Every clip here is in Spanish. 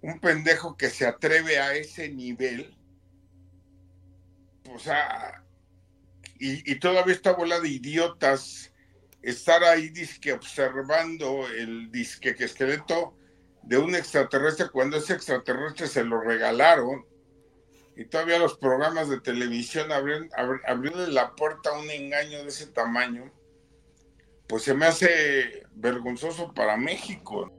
un pendejo que se atreve a ese nivel, o sea, y, todavía esta bola de idiotas estar ahí disque observando el disque que esqueleto de un extraterrestre cuando ese extraterrestre se lo regalaron y todavía los programas de televisión abrieron, la puerta a un engaño de ese tamaño, pues se me hace vergonzoso para México.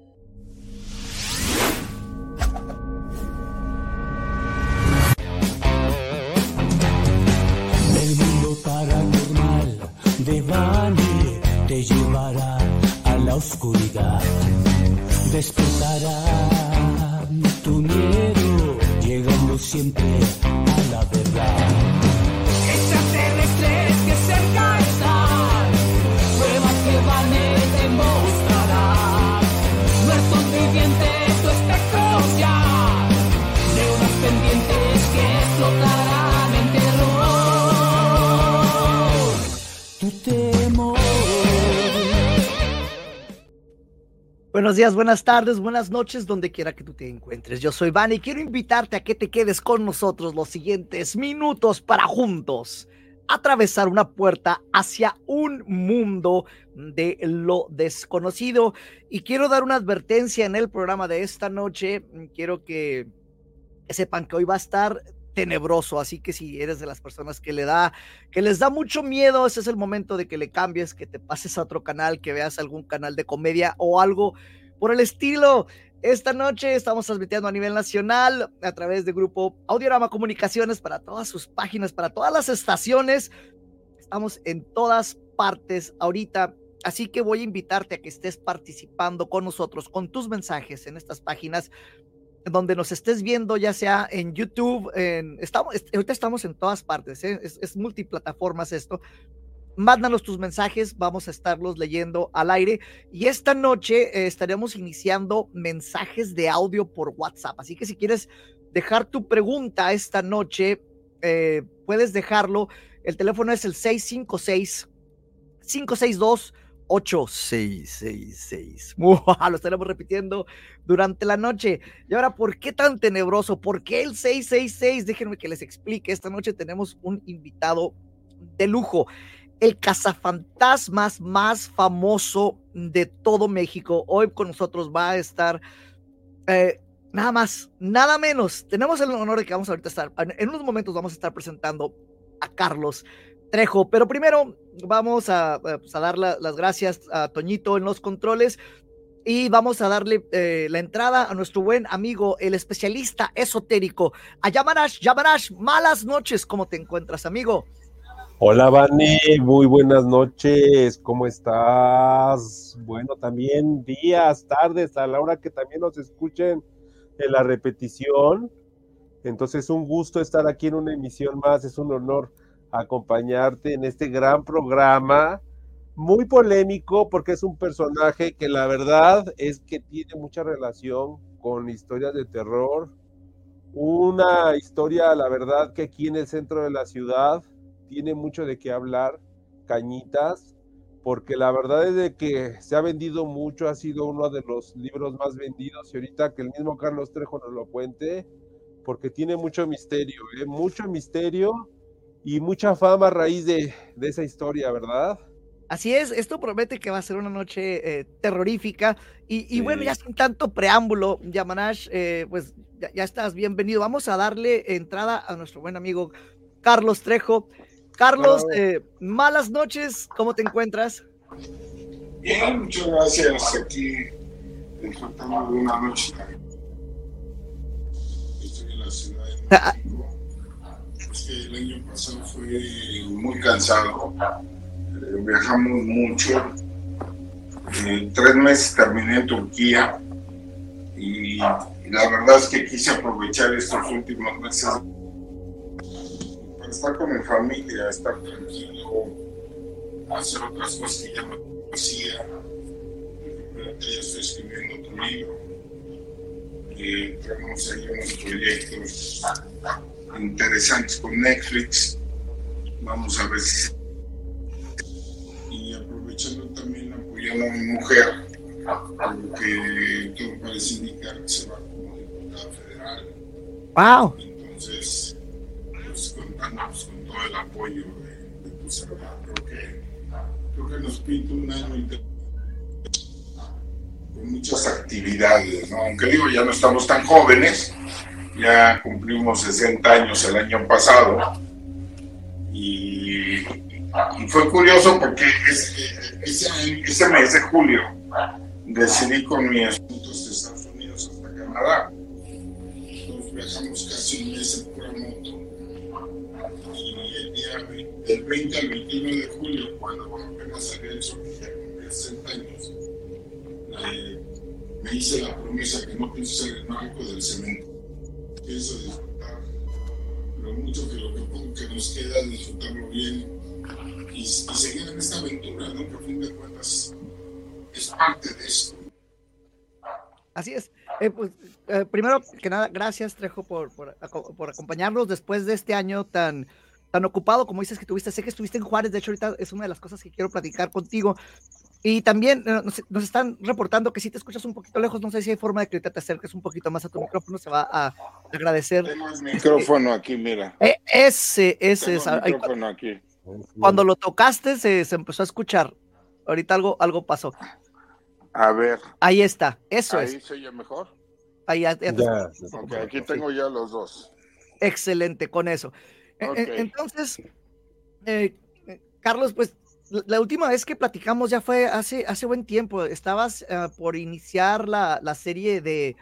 De Bani te llevará a la oscuridad, despertará tu miedo llegando siempre a la verdad. Buenos días, buenas tardes, buenas noches, donde quiera que tú te encuentres. Yo soy Van y quiero invitarte a que te quedes con nosotros los siguientes minutos para juntos atravesar una puerta hacia un mundo de lo desconocido. Y quiero dar una advertencia en el programa de esta noche. Quiero que sepan que hoy va a estar tenebroso, así que si eres de las personas que le da, que les da mucho miedo, ese es el momento de que le cambies, que te pases a otro canal, que veas algún canal de comedia o algo por el estilo. Esta noche estamos transmitiendo a nivel nacional a través de grupo Audiorama Comunicaciones para todas sus páginas, para todas las estaciones. Estamos en todas partes ahorita. Así que voy a invitarte a que estés participando con nosotros, con tus mensajes en estas páginas donde nos estés viendo, ya sea en YouTube, en, estamos, ahorita estamos en todas partes, ¿eh? es, multiplataformas esto. Mándanos tus mensajes, vamos a estarlos leyendo al aire. Y esta noche eh, estaremos iniciando mensajes de audio por WhatsApp. Así que si quieres dejar tu pregunta esta noche, eh, puedes dejarlo. El teléfono es el 656 562 8666. Lo estaremos repitiendo durante la noche. Y ahora, ¿por qué tan tenebroso? ¿Por qué el 666? Déjenme que les explique. Esta noche tenemos un invitado de lujo. El cazafantasmas más famoso de todo México. Hoy con nosotros va a estar eh, nada más, nada menos. Tenemos el honor de que vamos a ahorita estar, en unos momentos vamos a estar presentando a Carlos Trejo. Pero primero vamos a, pues, dar las gracias a Toñito en los controles y vamos a darle eh, la entrada a nuestro buen amigo, el especialista esotérico, a Yamanash. Yamanash, malas noches, ¿cómo te encuentras, amigo? Hola, Vani, muy buenas noches, ¿cómo estás? Bueno, también días, tardes, a la hora que también nos escuchen en la repetición. Entonces, un gusto estar aquí en una emisión más, es un honor acompañarte en este gran programa, muy polémico porque es un personaje que la verdad es que tiene mucha relación con historias de terror, una historia, la verdad, que aquí en el centro de la ciudad tiene mucho de qué hablar, Cañitas, porque la verdad es de que se ha vendido mucho, ha sido uno de los libros más vendidos y ahorita que el mismo Carlos Trejo nos lo cuente, porque tiene mucho misterio, ¿eh? mucho misterio y mucha fama a raíz de, esa historia, ¿verdad? Así es, esto promete que va a ser una noche eh, terrorífica. Y, bueno, ya sin tanto preámbulo, Yamanash, eh, pues ya, estás bienvenido. Vamos a darle entrada a nuestro buen amigo Carlos Trejo. Carlos, eh, malas noches, ¿cómo te encuentras? Bien, muchas gracias. Aquí disfrutando de una noche. Estoy en la ciudad de ah, México el año pasado fue muy cansado. Eh, viajamos mucho. En tres meses terminé en Turquía y, la verdad es que quise aprovechar estos últimos meses para estar con mi familia, estar tranquilo, hacer otras cosas que ya no hacía. Ya estoy escribiendo otro libro. Eh, tenemos ahí unos proyectos interesantes con Netflix. Vamos a ver si. Y aprovechando también apoyando a mi mujer, porque todo parece indicar que se va a comunicar Wow. Entonces, pues contamos con todo el apoyo de, de tu servidor. Creo que, creo que nos pinta un año inter- con muchas actividades, ¿no? Aunque digo, ya no estamos tan jóvenes, ya cumplimos 60 años el año pasado. Y, fue curioso porque ese, mes de julio decidí con mi asuntos de Estados Unidos hasta Canadá. Nos viajamos casi un mes en pura moto. Y el día del 20 al 21 de julio, cuando apenas salía el sol, ya cumplía 60 años, eh, me hice la promesa que no pienso ser el mágico del cemento. Pienso disfrutar lo mucho que lo que que nos queda, disfrutarlo bien y, y seguir en esta aventura, ¿no? Que a fin de cuentas es parte de esto. Así es. Eh, pues, eh, primero que nada, gracias Trejo por, por, por acompañarnos después de este año tan, tan ocupado como dices que tuviste. Sé que estuviste en Juárez, de hecho ahorita es una de las cosas que quiero platicar contigo. Y también eh, nos, nos están reportando que si te escuchas un poquito lejos, no sé si hay forma de que te acerques un poquito más a tu micrófono, se va a agradecer. Tengo el micrófono aquí, mira. Eh, ese, ese es. micrófono aquí. cuando lo tocaste se, se empezó a escuchar. Ahorita algo, algo pasó. A ver, Ahí está, eso ahí es. se oye mejor. Ahí ya- ya aquí tengo ya los dos. Excelente con eso. E- e-. Entonces, eh, Carlos, pues la- última vez que platicamos ya fue hace, hace buen tiempo. Estabas ah, por iniciar la, la serie de,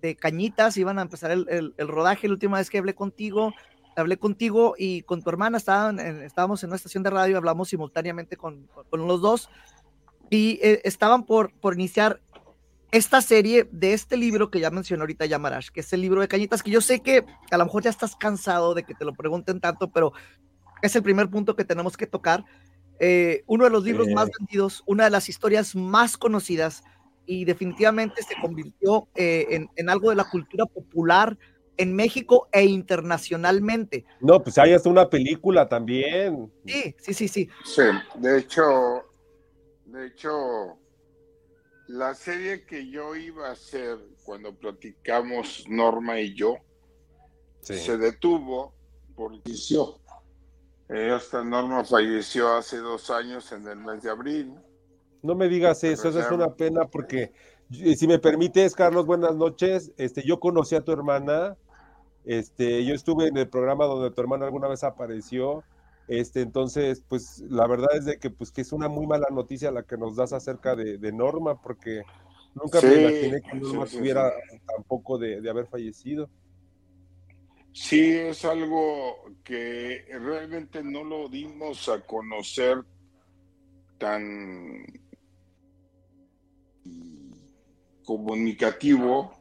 de Cañitas, iban a empezar el, el- rodaje. La última vez que hablé contigo, hablé contigo y con tu hermana, estaban en- estábamos en una estación de radio, hablamos simultáneamente con, con- con los dos y eh, estaban por, por iniciar esta serie de este libro que ya mencionó ahorita Yamarash, que es el libro de Cañitas, que yo sé que a lo mejor ya estás cansado de que te lo pregunten tanto, pero es el primer punto que tenemos que tocar. Eh, uno de los libros más vendidos, una de las historias más conocidas y definitivamente se convirtió eh, en, en algo de la cultura popular en México e internacionalmente. No, pues hay hasta una película también. Sí, sí, sí, sí. Sí, de hecho, de hecho, la serie que yo iba a hacer cuando platicamos Norma y yo Sí. se detuvo porque falleció. Esta Norma falleció hace dos años en el mes de abril. No me digas eso, eso es una pena porque, si me permites, Carlos, buenas noches. Este, yo conocí a tu hermana, este, yo estuve en el programa donde tu hermana alguna vez apareció. Este, entonces, pues la verdad es de que, pues, que es una muy mala noticia la que nos das acerca de, de Norma, porque nunca me imaginé que Norma sí, sí, tuviera tampoco de, de haber fallecido. Sí, es algo que realmente no lo dimos a conocer tan comunicativo.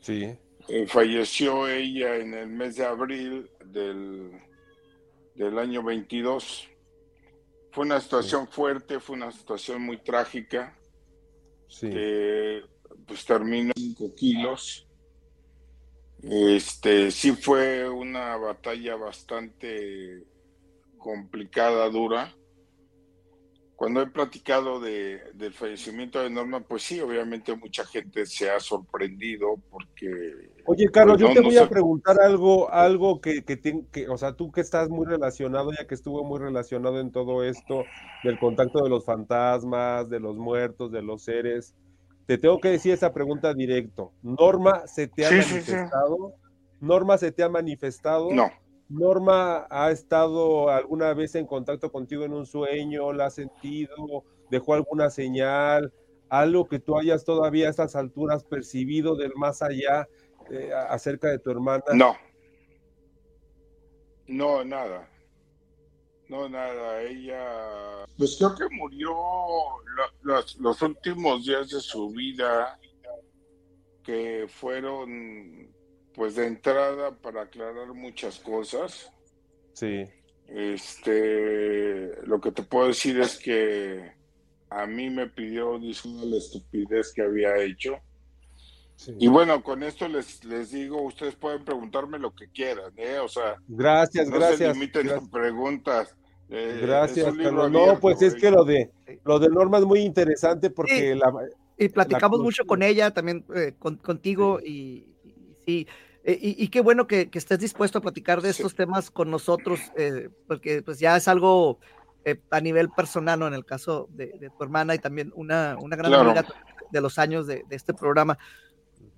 Sí, Eh, falleció ella en el mes de abril del, del año 22. Fue una situación fuerte, fue una situación muy trágica. sí. que pues terminó 5 kilos. Este sí fue una batalla bastante complicada, dura. Cuando he platicado de, del fallecimiento de Norma, pues sí, obviamente mucha gente se ha sorprendido porque Oye, Carlos, Pues yo te no voy a preguntar algo, algo que, que, te- que, o sea, tú que estás muy relacionado, ya que estuvo muy relacionado en todo esto, del contacto de los fantasmas, de los muertos, de los seres, te tengo que decir esa pregunta directo. ¿Norma se te ha Sí, sí, sí. manifestado? ¿Norma se te ha manifestado? no, ¿Norma ha estado alguna vez en contacto contigo en un sueño? ¿La has sentido? ¿Dejó alguna señal? ¿Algo que tú hayas todavía a estas alturas percibido del más allá eh, acerca de tu hermana? no, no, nada. No, nada, ella, pues creo que murió lo- los, los últimos días de su vida, que fueron, pues de entrada para aclarar muchas cosas. Sí, Este, lo que te puedo decir es que a mí me pidió disculpas la estupidez que había hecho. Sí. Y bueno, con esto les, les digo, ustedes pueden preguntarme lo que quieran, ¿eh? O sea, Gracias, no gracias. se limiten gracias. preguntas. Eh, Gracias, Carlos. No, pues es ¿eh? que lo de lo de Norma es muy interesante porque Sí. la, Y platicamos La mucho con ella, también eh, con- contigo, y, y sí, y, y, qué bueno que, que, estés dispuesto a platicar de estos temas con nosotros, eh, porque pues ya es algo eh, a nivel personal, ¿no? En el caso de, de tu hermana y también una, una gran claro. amiga de los años de, de este programa.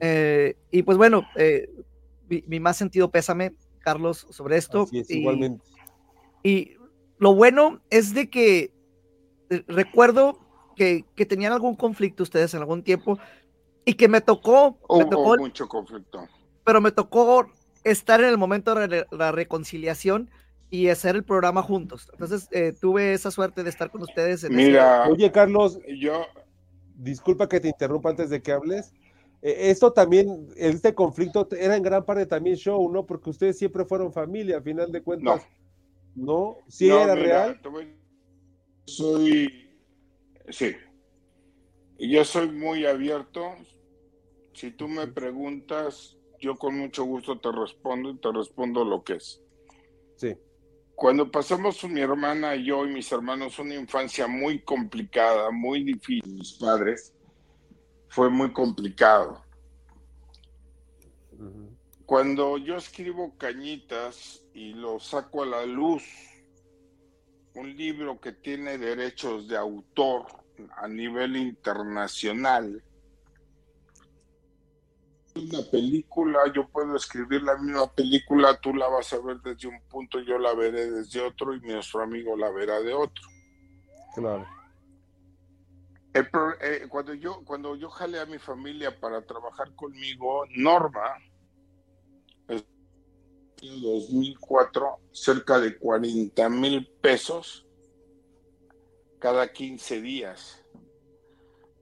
Eh, y pues bueno, mi, mi, más sentido pésame, Carlos, sobre esto. Es, y, igualmente. Y lo bueno es de que recuerdo que, que, tenían algún conflicto ustedes en algún tiempo y que me tocó, Hubo me tocó mucho conflicto. Pero me tocó estar en el momento de la reconciliación y hacer el programa juntos. Entonces eh, tuve esa suerte de estar con ustedes. En Mira, ese... oye Carlos, yo disculpa que te interrumpa antes de que hables. Eh, esto también, este conflicto era en gran parte también show, ¿no? Porque ustedes siempre fueron familia, a final de cuentas. No, ¿no? ¿Sí no, era mira, real? Soy, sí, yo soy muy abierto. Si tú me preguntas, yo con mucho gusto te respondo y te respondo lo que es. Sí. Cuando pasamos mi hermana y yo y mis hermanos una infancia muy complicada, muy difícil, mis padres, fue muy complicado. Uh -huh. Cuando yo escribo Cañitas y lo saco a la luz, un libro que tiene derechos de autor a nivel internacional, una película, yo puedo escribir la misma película, tú la vas a ver desde un punto, yo la veré desde otro y nuestro amigo la verá de otro. Claro. El, eh, cuando yo cuando yo jalé a mi familia para trabajar conmigo, Norma, en 2004, cerca de 40 mil pesos cada 15 días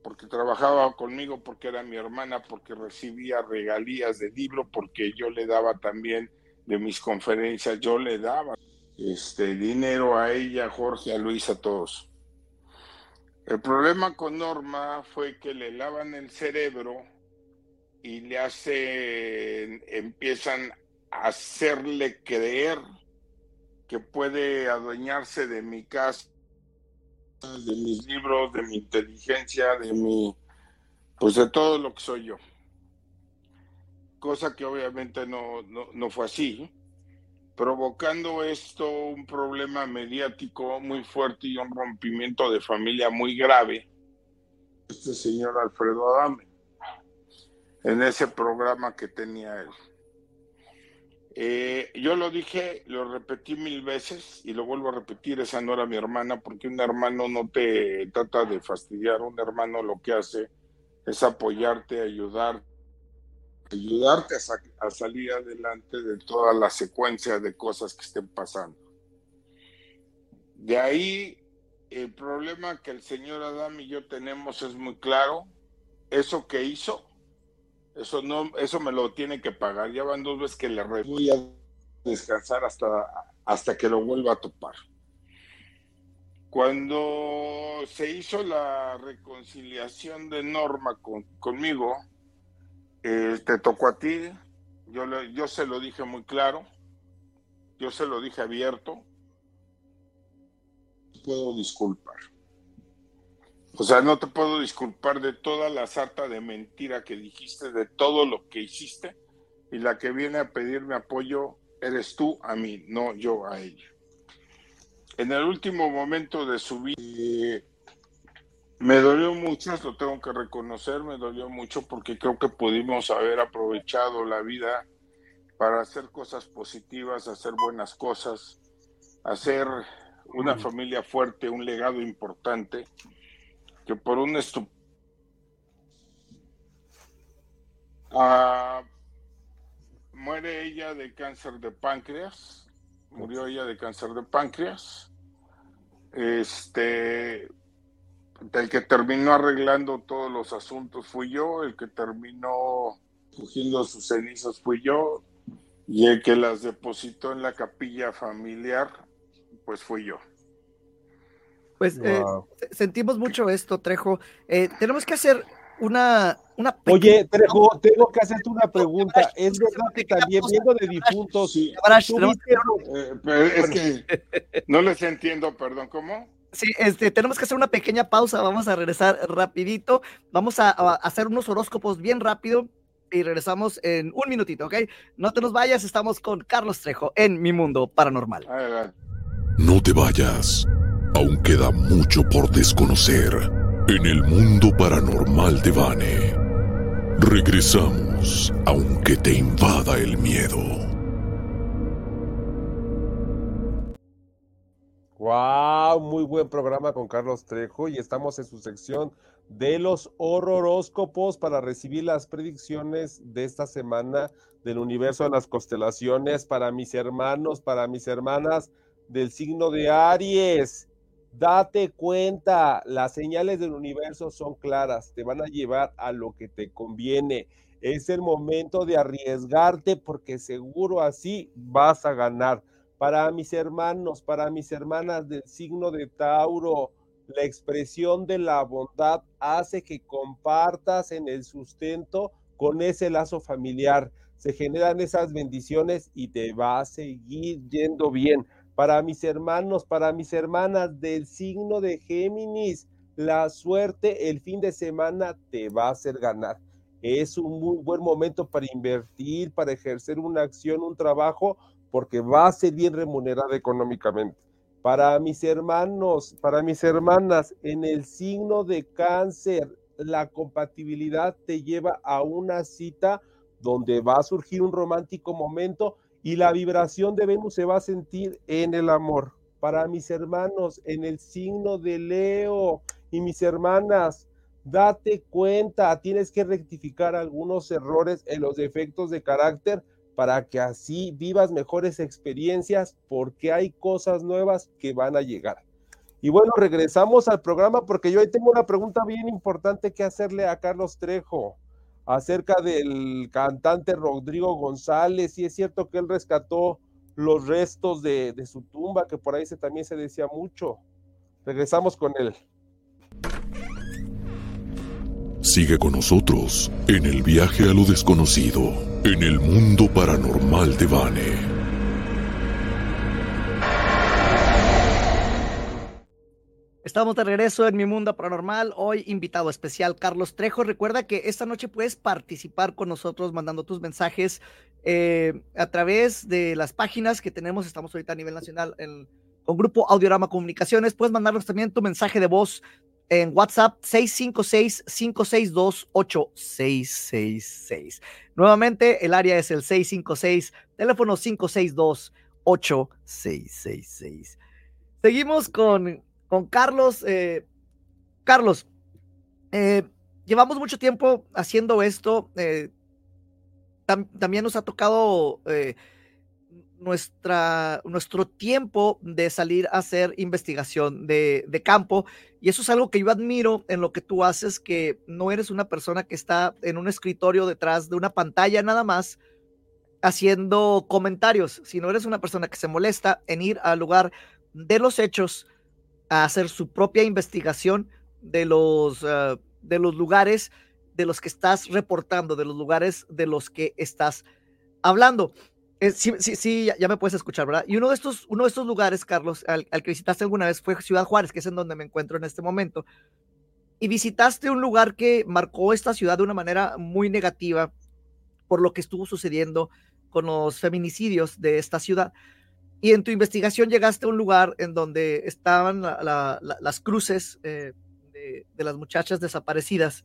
porque trabajaba conmigo, porque era mi hermana, porque recibía regalías de libro, porque yo le daba también de mis conferencias, yo le daba este dinero a ella, Jorge, a Luis, a todos. El problema con Norma fue que le lavan el cerebro y le hacen, empiezan a hacerle creer que puede adueñarse de mi casa de mis libros, de mi inteligencia, de mi, pues de todo lo que soy yo. Cosa que obviamente no, no, no fue así, provocando esto un problema mediático muy fuerte y un rompimiento de familia muy grave. Este señor Alfredo Adame, en ese programa que tenía él. Eh, yo lo dije, lo repetí mil veces y lo vuelvo a repetir, esa no era mi hermana, porque un hermano no te trata de fastidiar, un hermano lo que hace es apoyarte, ayudar, ayudarte a, sa a salir adelante de toda la secuencia de cosas que estén pasando. De ahí, el problema que el señor Adam y yo tenemos es muy claro, eso que hizo eso no, eso me lo tiene que pagar. Ya van dos veces que le voy a descansar hasta, hasta que lo vuelva a topar. Cuando se hizo la reconciliación de Norma con, conmigo, eh, te tocó a ti, yo, yo se lo dije muy claro, yo se lo dije abierto, puedo disculpar. O sea, no te puedo disculpar de toda la sarta de mentira que dijiste, de todo lo que hiciste, y la que viene a pedirme apoyo eres tú a mí, no yo a ella. En el último momento de su vida, eh, me dolió mucho, lo tengo que reconocer, me dolió mucho porque creo que pudimos haber aprovechado la vida para hacer cosas positivas, hacer buenas cosas, hacer una mm. familia fuerte, un legado importante que por un estup uh, muere ella de cáncer de páncreas, murió ella de cáncer de páncreas. Este, el que terminó arreglando todos los asuntos fui yo, el que terminó cogiendo sus cenizas fui yo, y el que las depositó en la capilla familiar, pues fui yo. Pues wow. eh, sentimos mucho esto, Trejo. Eh, tenemos que hacer una, una Oye, Trejo, tengo que hacerte una pregunta. Es verdad que también viendo de difuntos. Sí. Eh, es que no les entiendo, perdón, ¿cómo? Sí, este, tenemos que hacer una pequeña pausa. Vamos a regresar rapidito. Vamos a, a hacer unos horóscopos bien rápido y regresamos en un minutito, ¿ok? No te nos vayas, estamos con Carlos Trejo en Mi Mundo Paranormal. No te vayas, aún queda mucho por desconocer en el mundo paranormal de Vane. Regresamos, aunque te invada el miedo. Wow, muy buen programa con Carlos Trejo y estamos en su sección de los horroróscopos para recibir las predicciones de esta semana del universo de las constelaciones para mis hermanos, para mis hermanas del signo de Aries. Date cuenta, las señales del universo son claras, te van a llevar a lo que te conviene. Es el momento de arriesgarte porque seguro así vas a ganar. Para mis hermanos, para mis hermanas del signo de Tauro, la expresión de la bondad hace que compartas en el sustento con ese lazo familiar. Se generan esas bendiciones y te va a seguir yendo bien. Para mis hermanos, para mis hermanas del signo de Géminis, la suerte el fin de semana te va a hacer ganar. Es un muy buen momento para invertir, para ejercer una acción, un trabajo, porque va a ser bien remunerada económicamente para mis hermanos, para mis hermanas, en el signo de cáncer, la compatibilidad te lleva a una cita donde va a surgir un romántico momento y la vibración de Venus se va a sentir en el amor. Para mis hermanos, en el signo de Leo y mis hermanas, date cuenta, tienes que rectificar algunos errores en los defectos de carácter para que así vivas mejores experiencias porque hay cosas nuevas que van a llegar. Y bueno, regresamos al programa porque yo ahí tengo una pregunta bien importante que hacerle a Carlos Trejo acerca del cantante Rodrigo González. Y es cierto que él rescató los restos de, de su tumba, que por ahí se, también se decía mucho. Regresamos con él. Sigue con nosotros en el viaje a lo desconocido, en el mundo paranormal de Vane. Estamos de regreso en mi mundo paranormal. Hoy invitado especial Carlos Trejo. Recuerda que esta noche puedes participar con nosotros mandando tus mensajes eh, a través de las páginas que tenemos. Estamos ahorita a nivel nacional en, con Grupo Audiorama Comunicaciones. Puedes mandarnos también tu mensaje de voz en WhatsApp 656-562-8666. Nuevamente, el área es el 656, teléfono 562-8666. Seguimos con, con Carlos. Eh, Carlos, eh, llevamos mucho tiempo haciendo esto. Eh, también nos ha tocado nuestra, nuestro tiempo de salir a hacer investigación de, de, campo. Y eso es algo que yo admiro en lo que tú haces, que no eres una persona que está en un escritorio detrás de una pantalla nada más haciendo comentarios, sino eres una persona que se molesta en ir al lugar de los hechos a hacer su propia investigación de los, uh, de los lugares de los que estás reportando, de los lugares de los que estás hablando. Eh, sí, sí ya, me puedes escuchar, ¿verdad? Y uno de estos, uno de estos lugares, Carlos, al, que visitaste alguna vez fue Ciudad Juárez, que es en donde me encuentro en este momento. Y visitaste un lugar que marcó esta ciudad de una manera muy negativa por lo que estuvo sucediendo con los feminicidios de esta ciudad. Y en tu investigación llegaste a un lugar en donde estaban las cruces eh, de, de las muchachas desaparecidas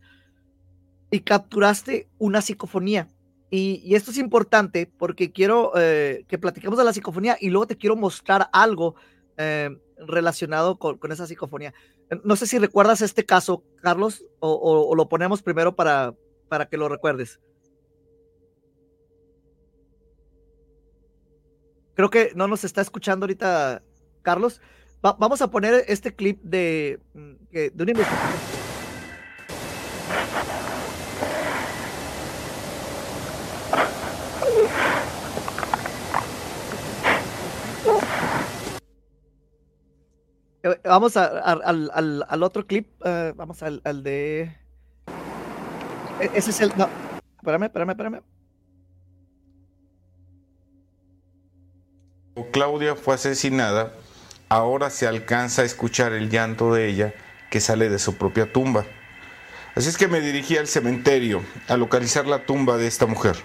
y capturaste una psicofonía y, esto es importante porque quiero eh, que platiquemos de la psicofonía y luego te quiero mostrar algo eh, relacionado con, esa psicofonía. No sé si recuerdas este caso, Carlos, o, lo ponemos primero para, para que lo recuerdes. Creo que no nos está escuchando ahorita, Carlos. vamos a poner este clip de, mm, de una. Vamos a, al, al, al, otro clip. Uh, vamos al, al, de. E, ese es el. No. Espérame, espérame, espérame. Claudia fue asesinada. Ahora se alcanza a escuchar el llanto de ella que sale de su propia tumba. Así es que me dirigí al cementerio a localizar la tumba de esta mujer.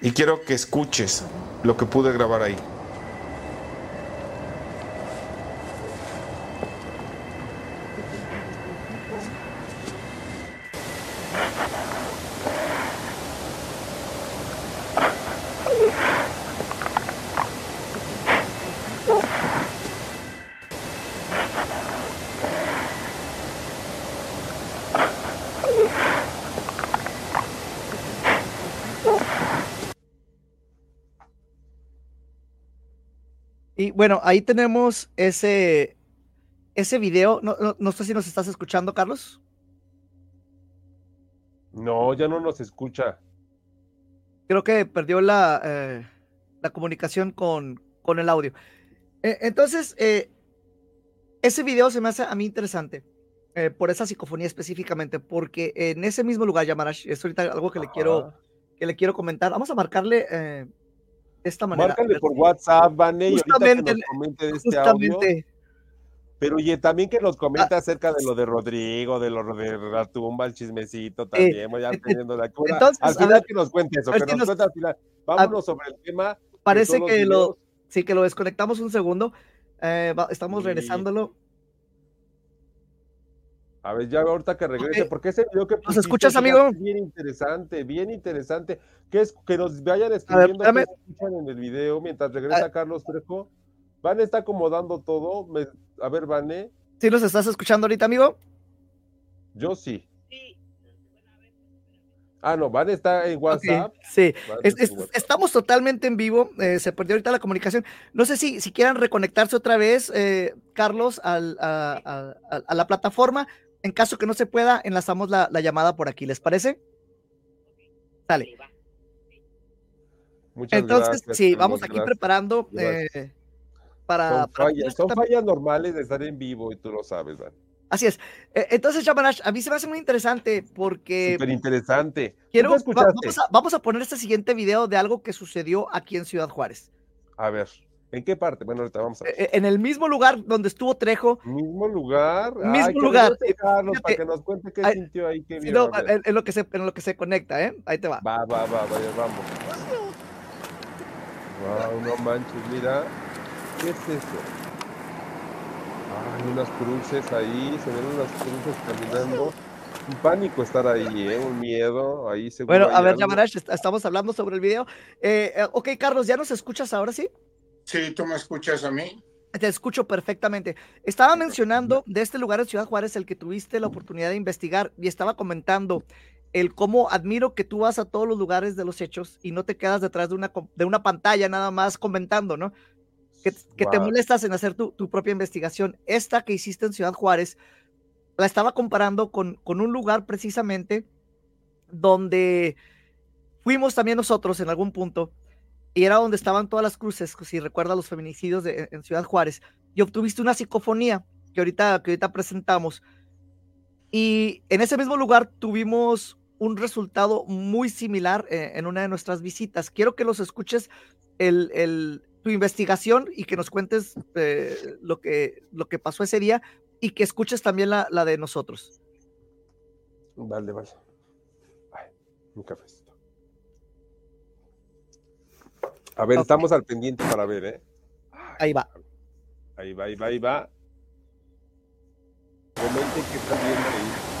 Y quiero que escuches lo que pude grabar ahí. Bueno, ahí tenemos ese, ese video. No, no, no sé si nos estás escuchando, Carlos. No, ya no nos escucha. Creo que perdió la, eh, la comunicación con, con el audio. Eh, entonces, eh, ese video se me hace a mí interesante. eh, por esa psicofonía específicamente, porque en ese mismo lugar, Yamarash, es ahorita algo que le quiero, que le quiero comentar. Vamos a marcarle eh, de esta manera. Márcale por WhatsApp, Vane, y ahorita que Justamente, nos comente de este audio. Pero oye, también que nos Ah. comente acerca de lo de Rodrigo, de lo de la tumba, el chismecito también, ya eh, teniendo la cura. entonces, al final ver, que nos cuente eso, que nos, nos- cuente al final. Vámonos sobre el tema. parece que lo, sí, que lo desconectamos un segundo. Eh, va- estamos Sí. regresándolo. A ver, ya ahorita que regrese, porque ese video que ¿Nos escuchas, amigo? Bien interesante, bien interesante. Que es que nos vayan escribiendo espérame. escuchan en el video mientras regresa Ah. Carlos Trejo. Vane está acomodando todo. Me- a ver, Vane, ¿Sí nos estás escuchando ahorita, amigo? yo sí. Ah, no, Vane está en WhatsApp. Sí. Es- es- estamos totalmente en vivo. eh, se perdió ahorita la comunicación. No sé si, si quieran reconectarse otra vez, eh, Carlos, al- a, a- a- a la plataforma. En caso que no se pueda, enlazamos la, la llamada por aquí. ¿Les parece? Sale. Muchas Entonces, gracias, sí, vamos aquí gracias. preparando Gracias. eh, para, Son para fallas, esto son también. fallas normales de estar en vivo y tú lo sabes, Vane. Así es. Eh, entonces, Yamanash, a mí se me hace muy interesante porque Súper interesante. quiero, ¿Tú va- a, vamos a poner este siguiente video de algo que sucedió aquí en Ciudad Juárez. A ver, ¿en qué parte? Bueno, ahorita vamos a ver. Eh, en el mismo lugar donde estuvo Trejo, Mismo lugar. Mismo Ay, lugar. Fíjate, para que nos cuente qué ay, sintió ahí, qué no, en, en lo que se, en lo que se conecta, ¿eh? Ahí te va. Va, va, va, vaya, vamos. Wow, no manches, mira. ¿Qué es eso? Ay, unas cruces ahí, se ven unas cruces caminando. Un pánico estar ahí, ¿eh? Un miedo, ahí seguro Bueno, hay a ver. Yamarash, est- estamos hablando sobre el video. Eh, eh, ok, Carlos, ¿ya nos escuchas ahora sí? Sí, tú me escuchas a mí. Te escucho perfectamente. Estaba mencionando de este lugar en Ciudad Juárez, el que tuviste la oportunidad de investigar, y estaba comentando el cómo admiro que tú vas a todos los lugares de los hechos y no te quedas detrás de una, de una pantalla nada más comentando, ¿no? Que, que te molestas en hacer tu, tu propia investigación. Esta que hiciste en Ciudad Juárez, la estaba comparando con, con un lugar precisamente donde fuimos también nosotros en algún punto y era donde estaban todas las cruces, si recuerdas los feminicidios de- en Ciudad Juárez, y obtuviste una psicofonía que ahorita, que ahorita presentamos. Y en ese mismo lugar tuvimos un resultado muy similar eh, en una de nuestras visitas. Quiero que los escuches el, el- tu investigación y que nos cuentes eh, lo, que, lo que pasó ese día y que escuches también la, la de nosotros. Vale, vale. Ay, un cafecito. A ver, Ok. estamos al pendiente para ver, ¿eh? Ahí va. Ahí va, ahí va, ahí va. Comenten que están viendo ahí.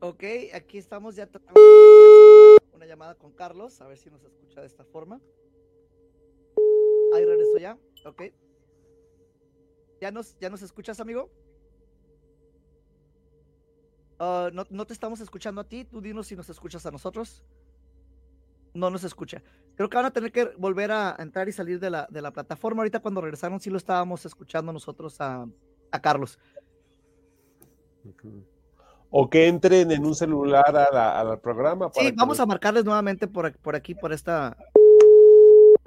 Ok, aquí estamos ya una, llamada con Carlos, a ver si nos escucha de esta forma. Ahí regresó ya, ok. ¿Ya nos, ya nos escuchas, amigo? Ah, no, no te estamos escuchando a ti, tú dinos si nos escuchas a nosotros. no nos escucha. Creo que van a tener que volver a entrar y salir de la, de la plataforma. Ahorita cuando regresaron sí lo estábamos escuchando nosotros a, a Carlos. O que entren en un celular al programa. sí, vamos a marcarles nuevamente por, por aquí, por esta,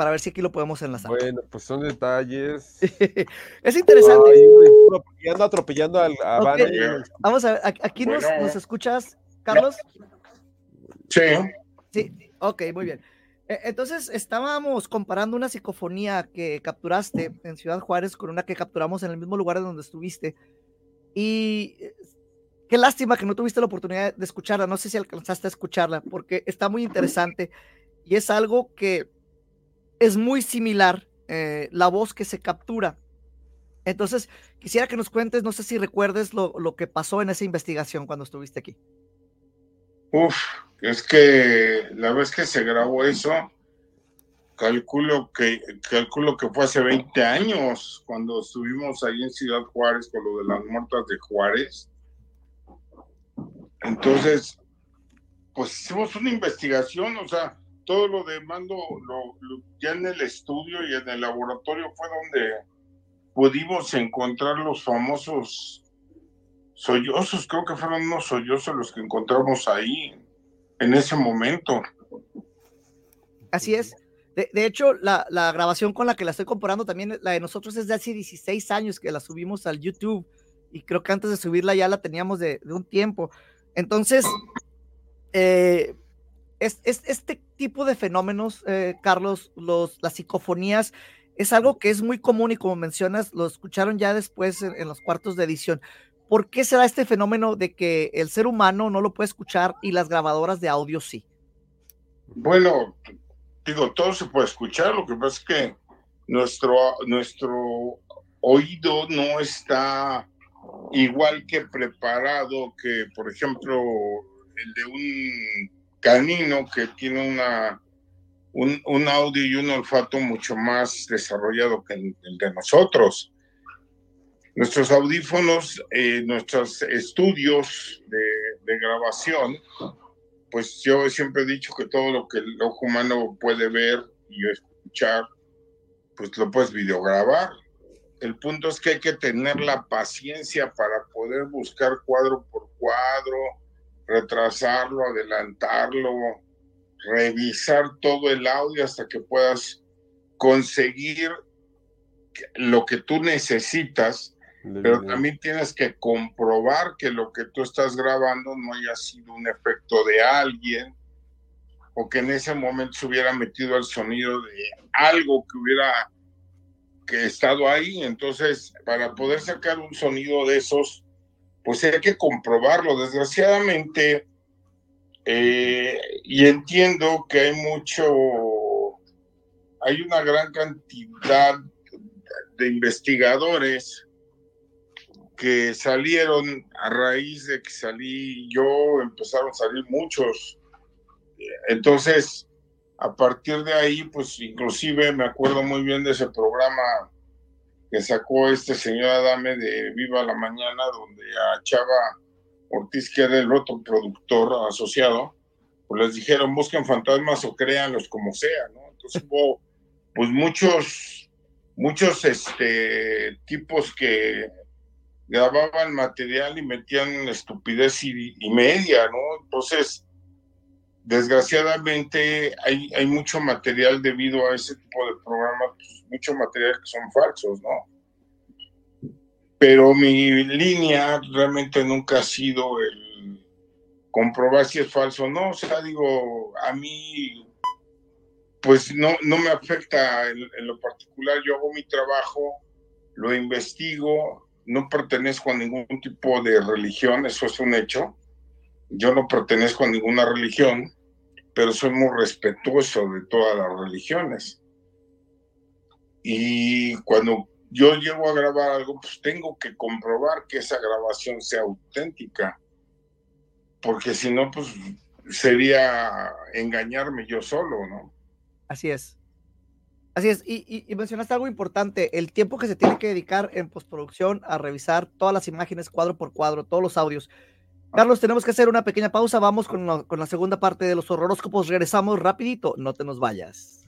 para ver si aquí lo podemos enlazar. Bueno, pues son detalles. es interesante. y ando atropellando a, Vamos a ver, aquí nos, nos, escuchas, Carlos. Sí. Sí, ok, muy bien. E, entonces estábamos comparando una psicofonía que capturaste en Ciudad Juárez con una que capturamos en el mismo lugar donde estuviste. Y qué lástima que no tuviste la oportunidad de escucharla. No sé si alcanzaste a escucharla porque está muy interesante y es algo que es muy similar eh, la voz que se captura. Entonces, quisiera que nos cuentes, no sé si recuerdes lo, lo que pasó en esa investigación cuando estuviste aquí. Uf, es que la vez que se grabó eso, calculo que, calculo que fue hace 20 años, cuando estuvimos ahí en Ciudad Juárez con lo de las muertas de Juárez. Entonces, pues hicimos una investigación, o sea, todo lo de mando, ya en el estudio y en el laboratorio fue donde pudimos encontrar los famosos sollozos, creo que fueron unos sollozos los que encontramos ahí en ese momento. Así es. De, hecho, la, la, grabación con la que la estoy comparando también, la de nosotros es de hace 16 años que la subimos al YouTube y creo que antes de subirla ya la teníamos de, de un tiempo. Entonces, eh, es, este tipo de fenómenos, eh, Carlos, los, las psicofonías, es algo que es muy común y como mencionas, lo escucharon ya después en, los cuartos de edición. ¿Por qué se da este fenómeno de que el ser humano no lo puede escuchar y las grabadoras de audio sí? Bueno, digo, todo se puede escuchar, lo que pasa es que nuestro, nuestro oído no está igual que preparado que, por ejemplo, el de un canino que tiene una, un, audio y un olfato mucho más desarrollado que el, de nosotros. Nuestros audífonos, eh, nuestros estudios de, de, grabación, pues yo siempre he dicho que todo lo que el ojo humano puede ver y escuchar, pues lo puedes videograbar. El punto es que hay que tener la paciencia para poder buscar cuadro por cuadro, retrasarlo, adelantarlo, revisar todo el audio hasta que puedas conseguir lo que tú necesitas, pero también tienes que comprobar que lo que tú estás grabando no haya sido un efecto de alguien o que en ese momento se hubiera metido el sonido de algo que hubiera que estado ahí. Entonces, para poder sacar un sonido de esos, pues hay que comprobarlo. Desgraciadamente, eh, y entiendo que hay mucho, hay una gran cantidad de investigadores que salieron a raíz de que salí yo, empezaron a salir muchos. Entonces, a partir de ahí, pues inclusive me acuerdo muy bien de ese programa que sacó este señor Adame de Viva la Mañana, donde a Chava Ortiz, que era el otro productor asociado, pues les dijeron busquen fantasmas o créanlos como sea, ¿no? Entonces hubo pues muchos, muchos este, tipos que grababan material y metían estupidez y, media, ¿no? Entonces, desgraciadamente hay, hay mucho material debido a ese tipo de programas, pues, mucho material que son falsos, ¿no? Pero mi línea realmente nunca ha sido el comprobar si es falso o no. O sea, digo, a mí, pues no, no me afecta en, lo particular. Yo hago mi trabajo, lo investigo, no pertenezco a ningún tipo de religión, eso es un hecho. Yo no pertenezco a ninguna religión, pero soy muy respetuoso de todas las religiones. Y cuando yo llego a grabar algo, pues tengo que comprobar que esa grabación sea auténtica, porque si no, pues sería engañarme yo solo, ¿no? Así es. Así es, y, y, mencionaste algo importante, el tiempo que se tiene que dedicar en postproducción a revisar todas las imágenes cuadro por cuadro, todos los audios. Carlos, tenemos que hacer una pequeña pausa. Vamos con, la- con la segunda parte de los horóscopos. Regresamos rapidito. No te nos vayas.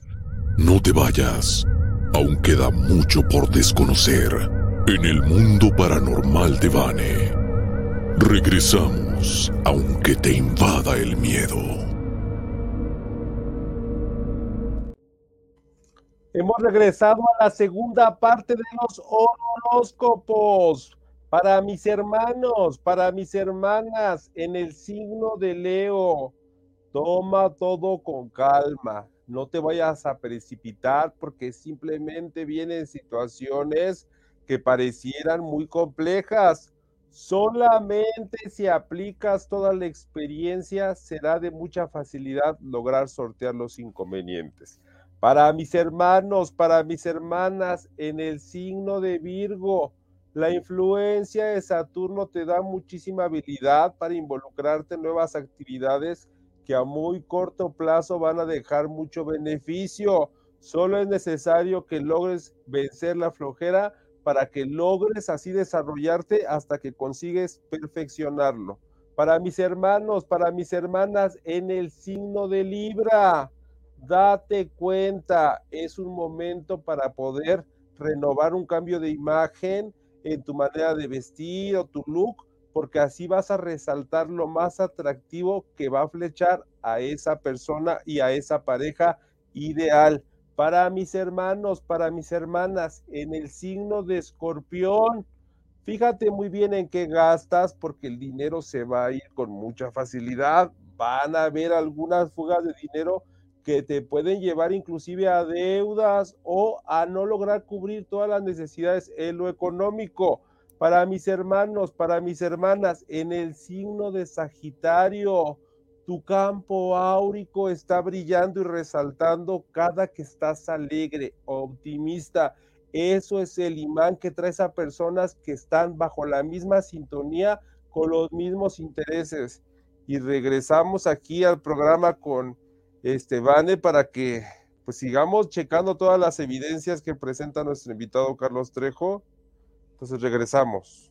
No te vayas. Aún queda mucho por desconocer en el mundo paranormal de Vane. Regresamos, aunque te invada el miedo. Hemos regresado a la segunda parte de los horóscopos. Para mis hermanos, para mis hermanas, en el signo de Leo, toma todo con calma. No te vayas a precipitar porque simplemente vienen situaciones que parecieran muy complejas. Solamente si aplicas toda la experiencia será de mucha facilidad lograr sortear los inconvenientes. Para mis hermanos, para mis hermanas, en el signo de Virgo, la influencia de Saturno te da muchísima habilidad para involucrarte en nuevas actividades que a muy corto plazo van a dejar mucho beneficio. Solo es necesario que logres vencer la flojera para que logres así desarrollarte hasta que consigues perfeccionarlo. Para mis hermanos, para mis hermanas, en el signo de Libra, date cuenta, es un momento para poder renovar un cambio de imagen en tu manera de vestir o tu look, porque así vas a resaltar lo más atractivo que va a flechar a esa persona y a esa pareja ideal. Para mis hermanos, para mis hermanas, en el signo de escorpión, fíjate muy bien en qué gastas, porque el dinero se va a ir con mucha facilidad. Van a haber algunas fugas de dinero que te pueden llevar inclusive a deudas o a no lograr cubrir todas las necesidades en lo económico. Para mis hermanos, para mis hermanas, en el signo de Sagitario, tu campo áurico está brillando y resaltando cada que estás alegre, optimista. Eso es el imán que traes a personas que están bajo la misma sintonía, con los mismos intereses. Y regresamos aquí al programa con este Vane para que pues sigamos checando todas las evidencias que presenta nuestro invitado Carlos Trejo. Entonces regresamos.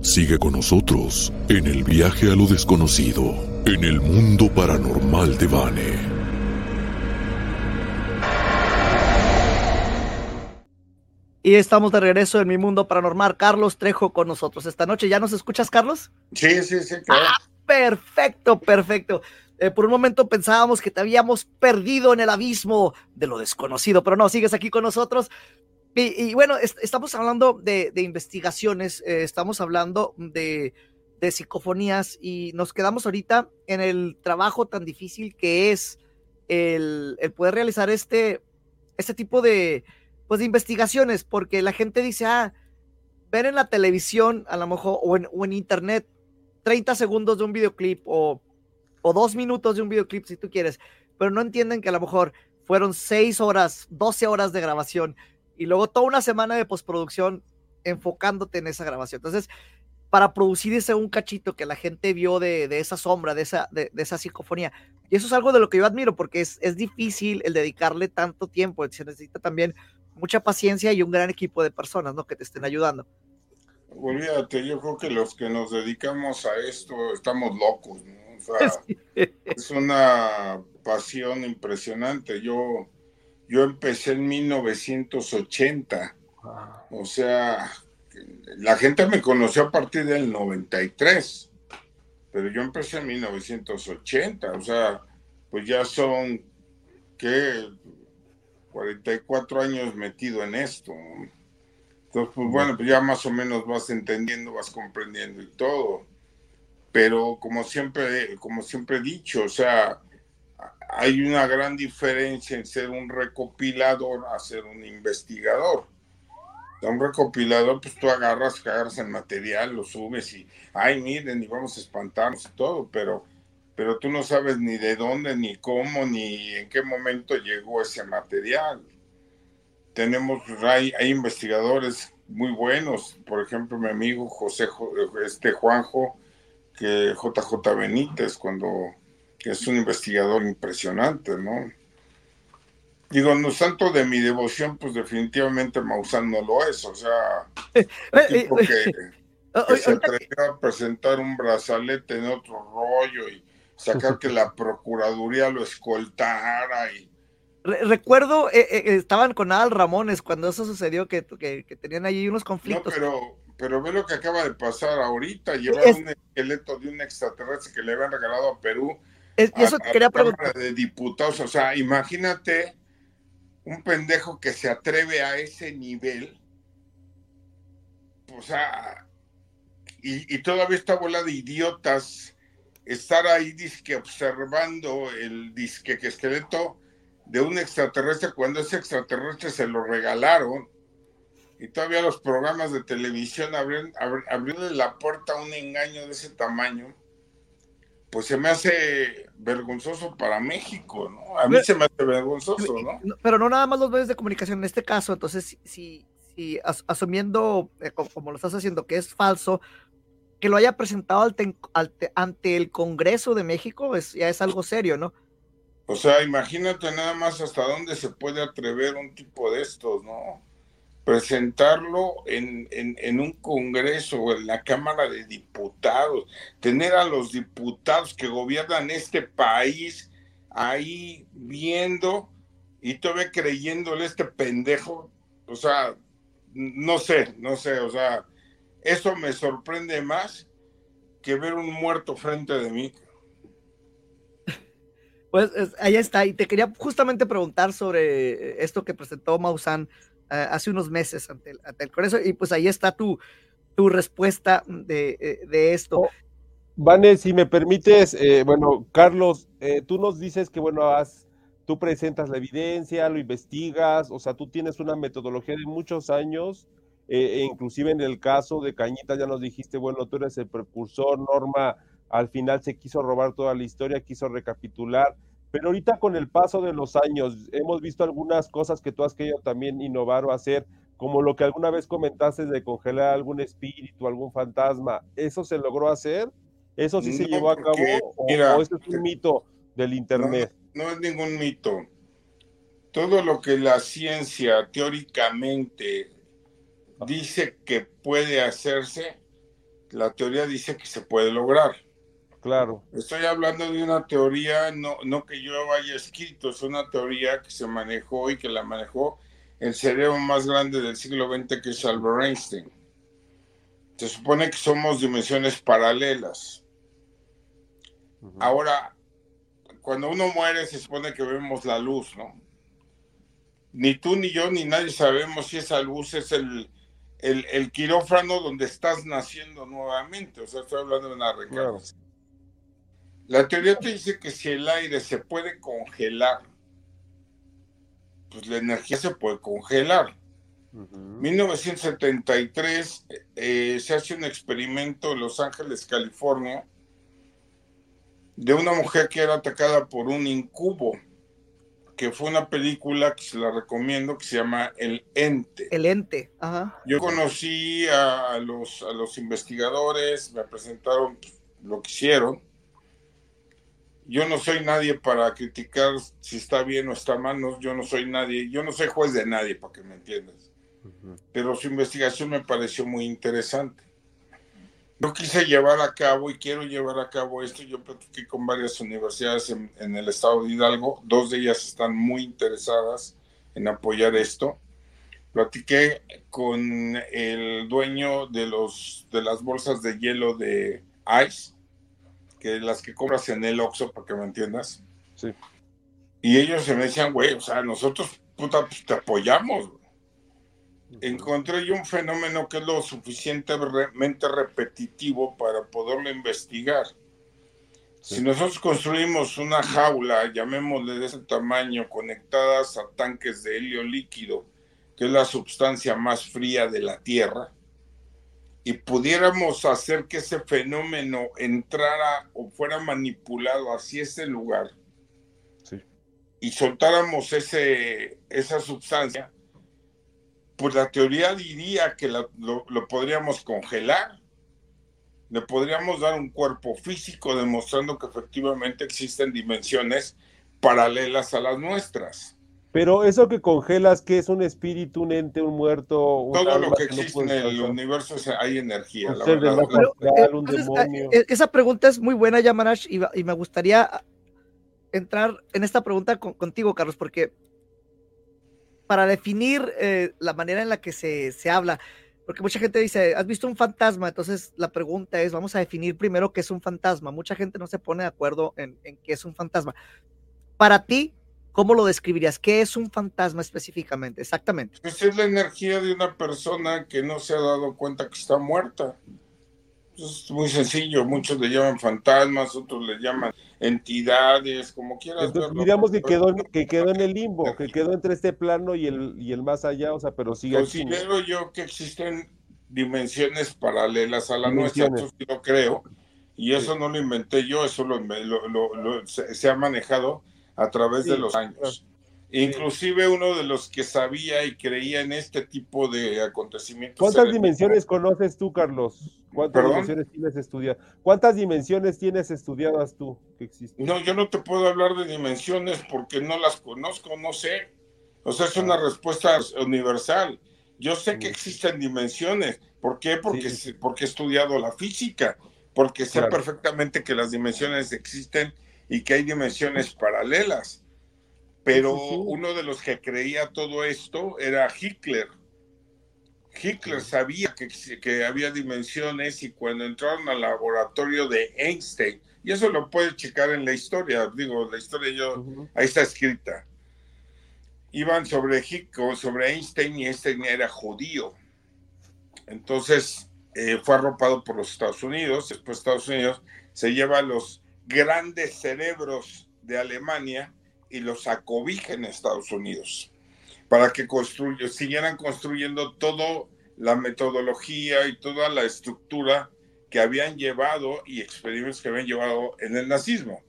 Sigue con nosotros en el viaje a lo desconocido, en el mundo paranormal de Vane. Y estamos de regreso en mi mundo paranormal. Carlos Trejo con nosotros esta noche. ¿Ya nos escuchas, Carlos? Sí, sí, sí, claro. Perfecto, perfecto. Eh, por un momento pensábamos que te habíamos perdido en el abismo de lo desconocido, pero no, sigues aquí con nosotros. Y, bueno, est estamos hablando de, investigaciones, eh, estamos hablando de, psicofonías y nos quedamos ahorita en el trabajo tan difícil que es el, poder realizar este, este tipo de, pues, de investigaciones, porque la gente dice, ah, ver en la televisión, a lo mejor, o o en internet, 30 segundos de un videoclip o, o dos minutos de un videoclip si tú quieres, pero no entienden que a lo mejor fueron 6 horas, 12 horas de grabación y luego toda una semana de postproducción enfocándote en esa grabación. Entonces, para producir ese un cachito que la gente vio de, de esa sombra, de esa, de, esa psicofonía. Y eso es algo de lo que yo admiro, porque es, es difícil el dedicarle tanto tiempo, se necesita también mucha paciencia y un gran equipo de personas, ¿no? Que te estén ayudando. Olvídate, yo creo que los que nos dedicamos a esto estamos locos, ¿no? O sea, sí. es una pasión impresionante. Yo, yo empecé en 1980, o sea, la gente me conoció a partir del 93, pero yo empecé en 1980, o sea, pues ya son, ¿qué? 44 años metido en esto. Entonces, pues bueno, pues ya más o menos vas entendiendo, vas comprendiendo y todo. Pero como siempre, como siempre he dicho, o sea, hay una gran diferencia en ser un recopilador a ser un investigador. Un recopilador, pues tú agarras, agarras el material, lo subes y, ay, miren, y vamos a espantarnos y todo, pero, pero tú no sabes ni de dónde, ni cómo, ni en qué momento llegó ese material. Tenemos, hay, hay investigadores muy buenos, por ejemplo, mi amigo José, este Juanjo, que JJ Benítez, cuando que es un investigador impresionante, ¿no? Digo, no santo de mi devoción, pues definitivamente Maussan no lo es, o sea, Eh, tipo que, O- que o- se que- atrevió a presentar un brazalete en otro rollo y sacar que la Procuraduría lo escoltara y recuerdo, eh, eh, estaban con Adal Ramones cuando eso sucedió, que, que, que tenían ahí unos No, conflictos. pero, pero ve lo que acaba de pasar ahorita. Llevar Es- un esqueleto de un extraterrestre que le habían regalado a Perú Es- y eso te quería preguntar. De Diputados. O sea, imagínate un pendejo que se atreve a ese nivel. O sea, y, y todavía esta bola de idiotas estar ahí disque observando el disque que esqueleto de un extraterrestre cuando ese extraterrestre se lo regalaron y todavía los programas de televisión abrieron, abri- abriéndole la puerta a un engaño de ese tamaño, pues se me hace vergonzoso para México, ¿no? A mí Pero- se me hace vergonzoso, ¿no? No, Pero no nada más los medios de comunicación en este caso, entonces si, si, si as- asumiendo, eh, co- como, lo estás haciendo, que es falso, que lo haya presentado ante el Congreso de México, es, ya es algo serio, ¿no? O sea, imagínate nada más hasta dónde se puede atrever un tipo de estos, ¿no? Presentarlo en, en, un Congreso o en la Cámara de Diputados, tener a los diputados que gobiernan este país ahí viendo y todavía creyéndole este pendejo, o sea, no sé, no sé, o sea, eso me sorprende más que ver un muerto frente de mí. Pues es- allá está, y te quería justamente preguntar sobre eh, esto que presentó Maussan eh, hace unos meses ante el, ante Congreso, y pues ahí está tu, tu respuesta de, eh, de esto. Oh. Si me permites, bueno, Carlos, eh, tú nos dices que, bueno, tú presentas la evidencia, lo investigas, o sea, tú tienes una metodología de muchos años, e inclusive en el caso de Cañita ya nos dijiste, bueno, tú eres el precursor, Norma al final se quiso robar toda la historia, quiso recapitular, pero ahorita con el paso de los años hemos visto algunas cosas que tú has querido también innovar o hacer, como lo que alguna vez comentaste de congelar algún espíritu, algún fantasma, ¿eso se logró hacer? ¿Eso sí se llevó a cabo o, mira, o eso es un mito del internet? No es ningún mito. Todo lo que la ciencia teóricamente dice que puede hacerse, la teoría dice que se puede lograr. Claro, Estoy hablando de una teoría, no, no que yo haya escrito, es una teoría que se manejó y que la manejó el cerebro más grande del siglo XX, que es Albert Einstein. Se supone que somos dimensiones paralelas. Ahora, cuando uno muere, se supone que vemos la luz, ¿no? Ni tú, ni yo, ni nadie sabemos si esa luz es el, el, el quirófano donde estás naciendo nuevamente. O sea, estoy hablando de una reencarnación. La teoría te dice que si el aire se puede congelar, pues la energía se puede congelar. Ujú. 1973 eh, se hace un experimento en Los Ángeles, California, de una mujer que era atacada por un incubo, que fue una película que se la recomiendo, que se llama El Ente. El ente, ajá. Yo conocí a los, a los investigadores, me presentaron pues, lo que hicieron. Yo no soy nadie para criticar si está bien o está mal, no, yo no soy nadie, yo no soy juez de nadie, para que me entiendas pero su investigación me pareció muy interesante. Yo quise llevar a cabo y quiero llevar a cabo esto. Yo platiqué con varias universidades en, en el estado de Hidalgo, dos de ellas están muy interesadas en apoyar esto. Platiqué con el dueño de, los, de las bolsas de hielo de Ice, que las que compras en el Oxxo, para que me entiendas. Sí. Y ellos se me decían, güey, o sea, nosotros, puta, pues, te apoyamos. güey encontré yo un fenómeno que es lo suficientemente repetitivo para poderlo investigar. Sí. Si nosotros construimos una jaula, llamémosle de ese tamaño, conectadas a tanques de helio líquido, que es la sustancia más fría de la Tierra, y pudiéramos hacer que ese fenómeno entrara o fuera manipulado hacia ese lugar, Sí. y soltáramos ese, esa sustancia, pues la teoría diría que la- lo, lo podríamos congelar, le podríamos dar un cuerpo físico demostrando que efectivamente existen dimensiones paralelas a las nuestras. Pero eso que congelas, que es un espíritu, un ente, un muerto? Un Todo alma lo que existe en el universo sea, hay energía. Un la ser de verdad. bajo Pero, astral, un entonces, demonio. esa pregunta es muy buena, Yamanash, y me gustaría entrar en esta pregunta con- contigo, Carlos, porque para definir eh, la manera en la que se, se habla, porque mucha gente dice, ¿has visto un fantasma? Entonces la pregunta es, vamos a definir primero qué es un fantasma. Mucha gente no se pone de acuerdo en, en qué es un fantasma. Para ti, ¿cómo lo describirías? ¿Qué es un fantasma específicamente? Exactamente. Pues es la energía de una persona que no se ha dado cuenta que está muerta. Es muy sencillo, muchos le llaman fantasmas, otros le llaman entidades, como quieras Entonces verlo. diríamos que quedó, en- que quedó en el limbo, que quedó entre este plano y el, y el más allá, o sea, pero sigue aquí. Considero yo que existen dimensiones paralelas a la Dimensiones. nuestra, eso sí lo creo, y eso no lo inventé yo, eso lo, lo- lo- lo- se, se ha manejado a través de Sí, los claro. años. Inclusive uno de los que sabía y creía en este tipo de acontecimientos. ¿Cuántas dimensiones conoces tú, Carlos? ¿Cuántas ¿Perdón? dimensiones tienes estudiado? ¿Cuántas dimensiones tienes estudiadas tú que existen? No, yo no te puedo hablar de dimensiones porque no las conozco, no sé. O sea, es una respuesta universal. Yo sé que existen dimensiones. ¿Por qué? Porque, Sí. porque he estudiado la física, porque sé Claro. perfectamente que las dimensiones existen y que hay dimensiones paralelas. Pero uno de los que creía todo esto era Hitler. Hitler sabía que, que había dimensiones y cuando entraron al laboratorio de Einstein, y eso lo puedes checar en la historia, digo, la historia yo, ahí está escrita. Iban sobre Hitler, sobre Einstein y Einstein era judío. Entonces eh, fue arropado por los Estados Unidos, después Estados Unidos se lleva a los grandes cerebros de Alemania y los acobija en Estados Unidos para que construy- siguieran construyendo toda la metodología y toda la estructura que habían llevado y experimentos que habían llevado en el nazismo,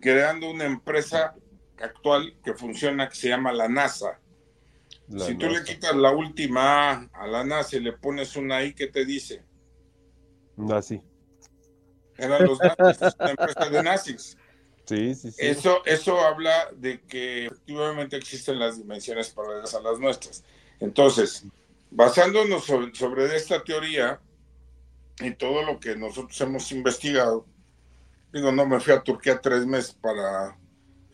creando una empresa actual que funciona que se llama la NASA. La si tú le NASA. quitas la última A a la NASA y le pones una I, ¿qué te dice? Así. Eran los nazis, una empresa de nazis. Sí, sí, sí. Eso, eso habla de que efectivamente existen las dimensiones paralelas a las nuestras. Entonces, basándonos sobre, sobre esta teoría y todo lo que nosotros hemos investigado, digo, no me fui a Turquía tres meses para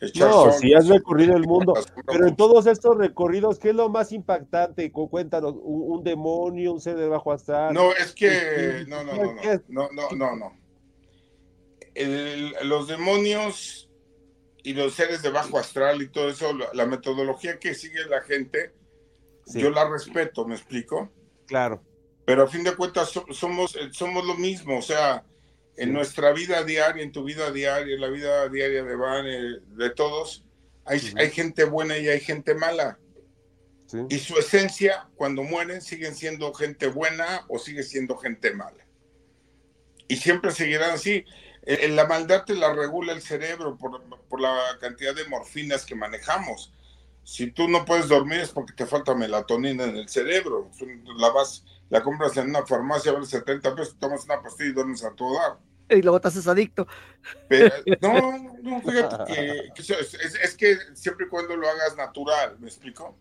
echar No, si has recorrido el mundo. Pero en todos estos recorridos, ¿qué es lo más impactante? Cu- Cuéntanos, ¿un, demonio, un ser de bajo astral? No, es que Sí, no, no, ¿qué- no, no, no, no, no. El- los demonios y los seres de bajo astral y todo eso, la, la metodología que sigue la gente, Sí. yo la respeto, ¿me explico? Claro. Pero a fin de cuentas so- somos, eh, somos lo mismo, o sea, en Sí. nuestra vida diaria, en tu vida diaria, en la vida diaria de Van, eh, de todos, hay, Ujú. hay gente buena y hay gente mala. Sí. Y su esencia, cuando mueren, siguen siendo gente buena o sigue siendo gente mala. Y siempre seguirán así. Eh, La maldad te la regula el cerebro por, por la cantidad de morfinas que manejamos. Si tú no puedes dormir es porque te falta melatonina en el cerebro. La vas, la compras en una farmacia, vale 70 pesos, tomas una pastilla y duermes a todo dar. Y luego te haces adicto. Pero, no, no, fíjate que, que es, es- es que siempre y cuando lo hagas natural, ¿me explico?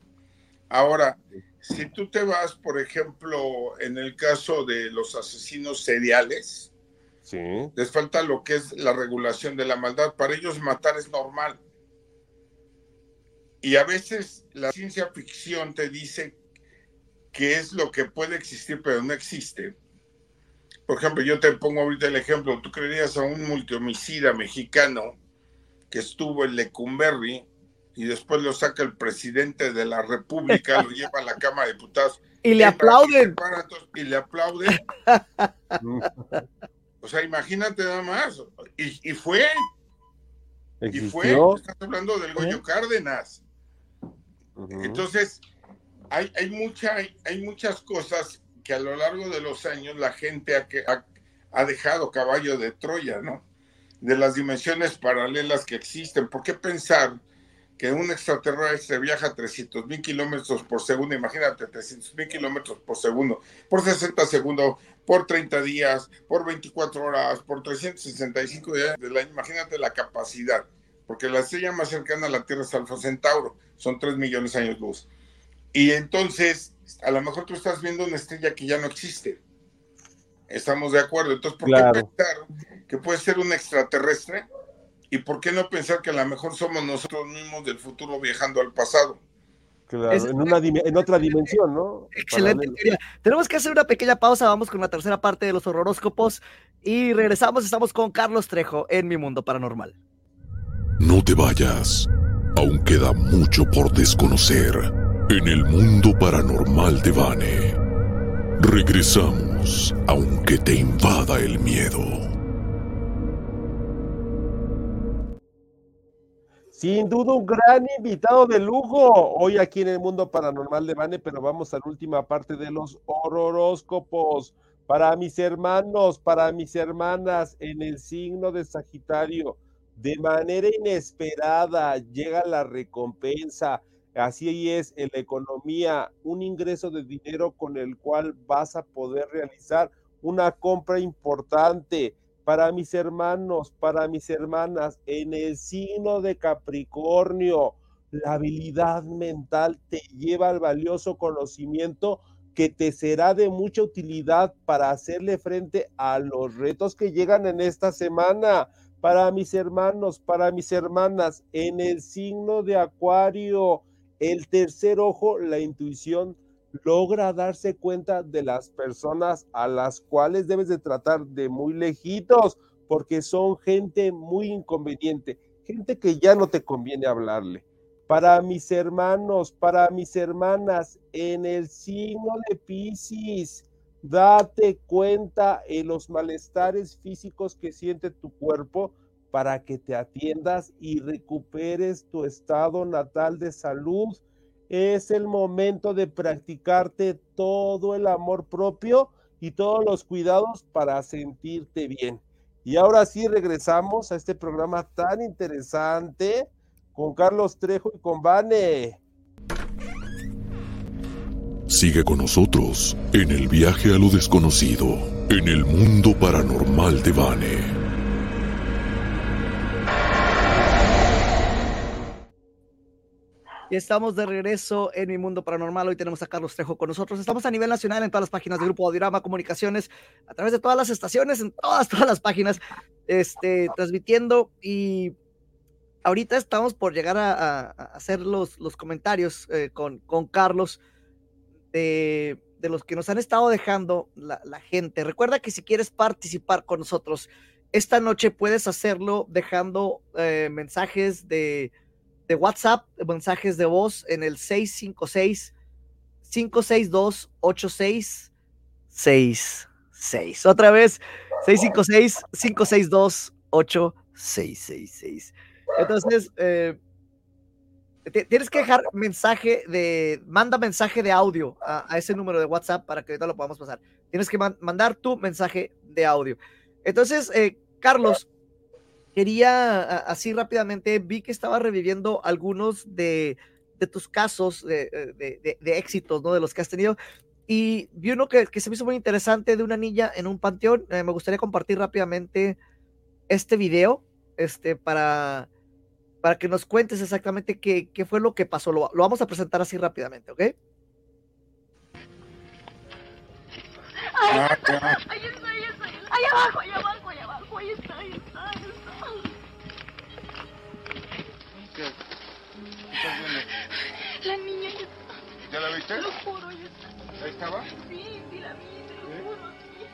Ahora, si tú te vas, por ejemplo, en el caso de los asesinos seriales, Sí. les falta lo que es la regulación de la maldad. Para ellos matar es normal. Y a veces la ciencia ficción te dice que es lo que puede existir, pero no existe. Por ejemplo, yo te pongo ahorita el ejemplo, tú creerías a un multihomicida mexicano que estuvo en Lecumberri y después lo saca el presidente de la República, lo lleva a la Cámara de Diputados. Y le aplauden. Y le aplauden. O sea, imagínate nada más. Y, y fue, y fue, ¿Existió? estás hablando del Goyo Cárdenas. Ujú. Entonces, hay, hay, mucha, hay, hay muchas cosas que a lo largo de los años la gente ha, ha, ha dejado caballo de Troya, ¿no? De las dimensiones paralelas que existen. ¿Por qué pensar que un extraterrestre viaja a 300 mil kilómetros por segundo? Imagínate, 300 mil kilómetros por segundo, por 60 segundos, por 30 días, por 24 horas, por 365 días del año. Imagínate la capacidad. porque la estrella más cercana a la Tierra es Alfa Centauro, son 3 millones de años luz. Y entonces, a lo mejor tú estás viendo una estrella que ya no existe. Estamos de acuerdo. Entonces, ¿por Claro. qué pensar que puede ser un extraterrestre? ¿Y por qué no pensar que a lo mejor somos nosotros mismos del futuro viajando al pasado? Claro, Es- en, una dime- en otra dimensión, ¿no? Excelente teoría. Tenemos que hacer una pequeña pausa, vamos con la tercera parte de los horroróscopos y regresamos, estamos con Carlos Trejo en Mi Mundo Paranormal. No te vayas. Aún queda mucho por desconocer en el mundo paranormal de Vane. Regresamos, aunque te invada el miedo. Sin duda un gran invitado de lujo hoy aquí en el mundo paranormal de Vane, pero vamos a la última parte de los horóscopos. Para mis hermanos, para mis hermanas, en el signo de Sagitario, de manera inesperada llega la recompensa. Así es en la economía, un ingreso de dinero con el cual vas a poder realizar una compra importante para mis hermanos, para mis hermanas, en el signo de Capricornio, la habilidad mental te lleva al valioso conocimiento que te será de mucha utilidad para hacerle frente a los retos que llegan en esta semana. Para mis hermanos, para mis hermanas, en el signo de Acuario, el tercer ojo, la intuición, logra darse cuenta de las personas a las cuales debes de tratar de muy lejitos, porque son gente muy inconveniente, gente que ya no te conviene hablarle. Para mis hermanos, para mis hermanas, en el signo de Piscis, date cuenta en los malestares físicos que siente tu cuerpo para que te atiendas y recuperes tu estado natal de salud es el momento de practicarte todo el amor propio y todos los cuidados para sentirte bien. Y ahora sí regresamos a este programa tan interesante con Carlos Trejo y con Vane. Sigue con nosotros en el viaje a lo desconocido, en el mundo paranormal de Vane. Y estamos de regreso en Mi Mundo Paranormal. Hoy tenemos a Carlos Trejo con nosotros. Estamos a nivel nacional en todas las páginas del Grupo Audiorama Comunicaciones, a través de todas las estaciones, en todas, todas las páginas, este, transmitiendo. Y ahorita estamos por llegar a, hacer los, los comentarios eh, con, con Carlos de, de los que nos han estado dejando la, la gente. Recuerda que si quieres participar con nosotros esta noche, puedes hacerlo dejando eh, mensajes de de WhatsApp, mensajes de voz en el 656 562 8666. Otra vez, 656 562 8666. Entonces, eh, tienes que dejar mensaje de, manda mensaje de audio a, ese número de WhatsApp para que ahorita lo podamos pasar. Tienes que man- mandar tu mensaje de audio. Entonces, eh, Carlos, quería así rápidamente, vi que estaba reviviendo algunos de, tus casos de, eh, éxitos, ¿no? De los que has tenido. Y vi uno que, se me hizo muy interesante de una niña en un panteón. Eh, me gustaría compartir rápidamente este video este, para, para que nos cuentes exactamente qué, qué fue lo que pasó. Lo, vamos a presentar así rápidamente, ¿ok? Ah. Ahí está, ahí está, ahí abajo, ahí abajo, ahí abajo. Ahí está, ¿Qué? ¿Qué estás viendo? La niña ahí está. ¿Ya la viste? Te lo juro, ahí está. ¿Ahí estaba? Sí, sí la vi, te lo ¿Sí? juro, sí.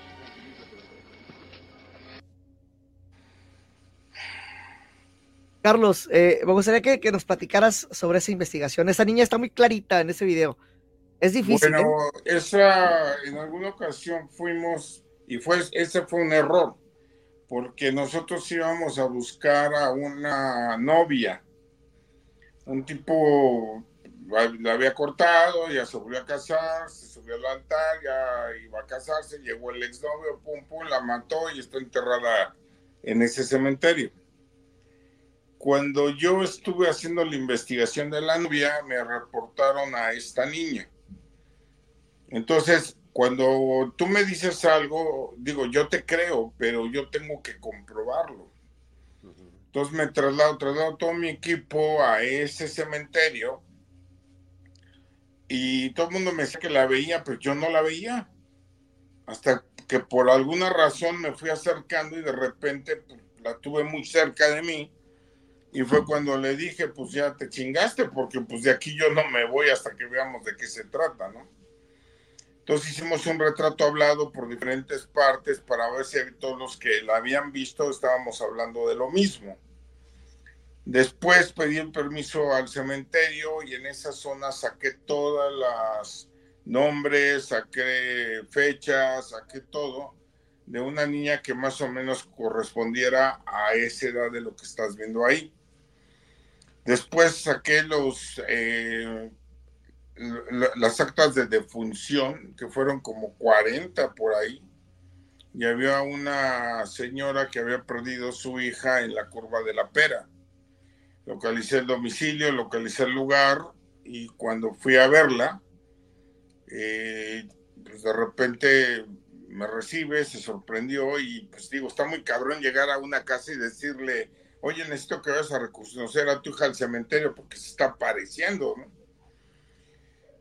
Carlos, eh, me gustaría que, que nos platicaras sobre esa investigación. Esa niña está muy clarita en ese video. Es difícil. ¿eh? Bueno, esa en alguna ocasión fuimos y fue ese fue un error porque nosotros íbamos a buscar a una novia, un tipo la había cortado, ya se volvió a casar, se subió al altar, ya iba a casarse, llegó el exnovio, pum pum, la mató y está enterrada en ese cementerio. Cuando yo estuve haciendo la investigación de la novia, me reportaron a esta niña. Entonces, cuando tú me dices algo, digo, yo te creo, pero yo tengo que comprobarlo. Entonces me traslado, traslado todo mi equipo a ese cementerio y todo el mundo me decía que la veía, pero yo no la veía. Hasta que por alguna razón me fui acercando y de repente pues, la tuve muy cerca de mí. Y fue cuando le dije, pues ya te chingaste, porque pues de aquí yo no me voy hasta que veamos de qué se trata, ¿no? Entonces hicimos un retrato hablado por diferentes partes para ver si todos los que la habían visto estábamos hablando de lo mismo. Después pedí el permiso al cementerio y en esa zona saqué todas las nombres, saqué fechas, saqué todo de una niña que más o menos correspondiera a esa edad de lo que estás viendo ahí. Después saqué los eh, las actas de defunción, que fueron como 40 por ahí, y había una señora que había perdido su hija en la curva de la pera localicé el domicilio, localicé el lugar y cuando fui a verla, eh, pues de repente me recibe, se sorprendió y pues digo, está muy cabrón llegar a una casa y decirle, oye, necesito que vayas a reconocer a tu hija al cementerio porque se está apareciendo, ¿no?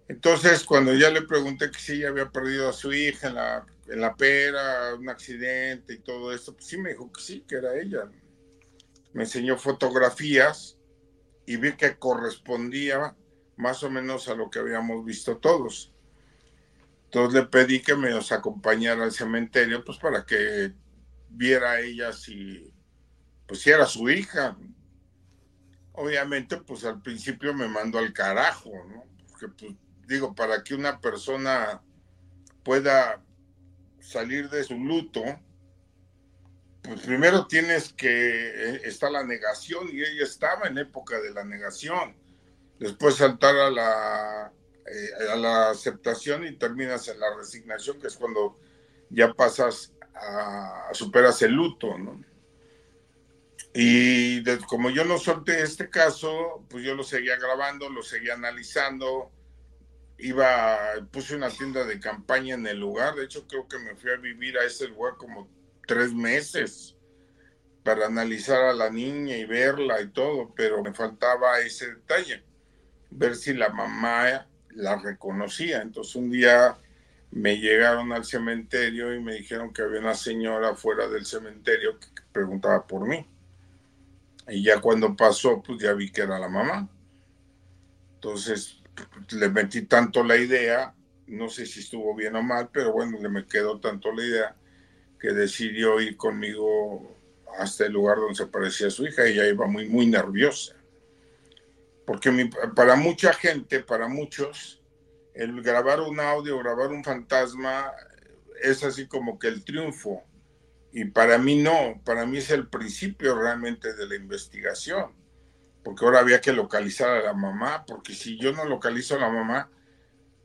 Entonces, cuando ya le pregunté que sí había perdido a su hija en la, en la pera, un accidente y todo esto, pues sí me dijo que sí, que era ella. Me enseñó fotografías y vi que correspondía más o menos a lo que habíamos visto todos. Entonces le pedí que me os acompañara al cementerio, pues para que viera ella si, pues si era su hija. Obviamente, pues al principio me mandó al carajo, ¿no? Porque, pues, digo, para que una persona pueda salir de su luto, pues primero tienes que, eh, está la negación y ella estaba en época de la negación. Después saltar a la, eh, a la aceptación y terminas en la resignación, que es cuando ya pasas a, superas el luto, ¿no? Y como yo no solté este caso, pues yo lo seguía grabando, lo seguía analizando, iba, puse una tienda de campaña en el lugar, de hecho creo que me fui a vivir a ese lugar como tres meses para analizar a la niña y verla y todo, pero me faltaba ese detalle, ver si la mamá la reconocía. Entonces un día me llegaron al cementerio y me dijeron que había una señora fuera del cementerio que preguntaba por mí. Y ya cuando pasó, pues ya vi que era la mamá. Entonces le metí tanto la idea, no sé si estuvo bien o mal, pero bueno, le me quedó tanto la idea que decidió ir conmigo hasta el lugar donde se parecía a su hija. Ella iba muy, muy nerviosa. Porque para mucha gente, para muchos, el grabar un audio, grabar un fantasma, es así como que el triunfo. Y para mí no, para mí es el principio realmente de la investigación. Porque ahora había que localizar a la mamá, porque si yo no localizo a la mamá,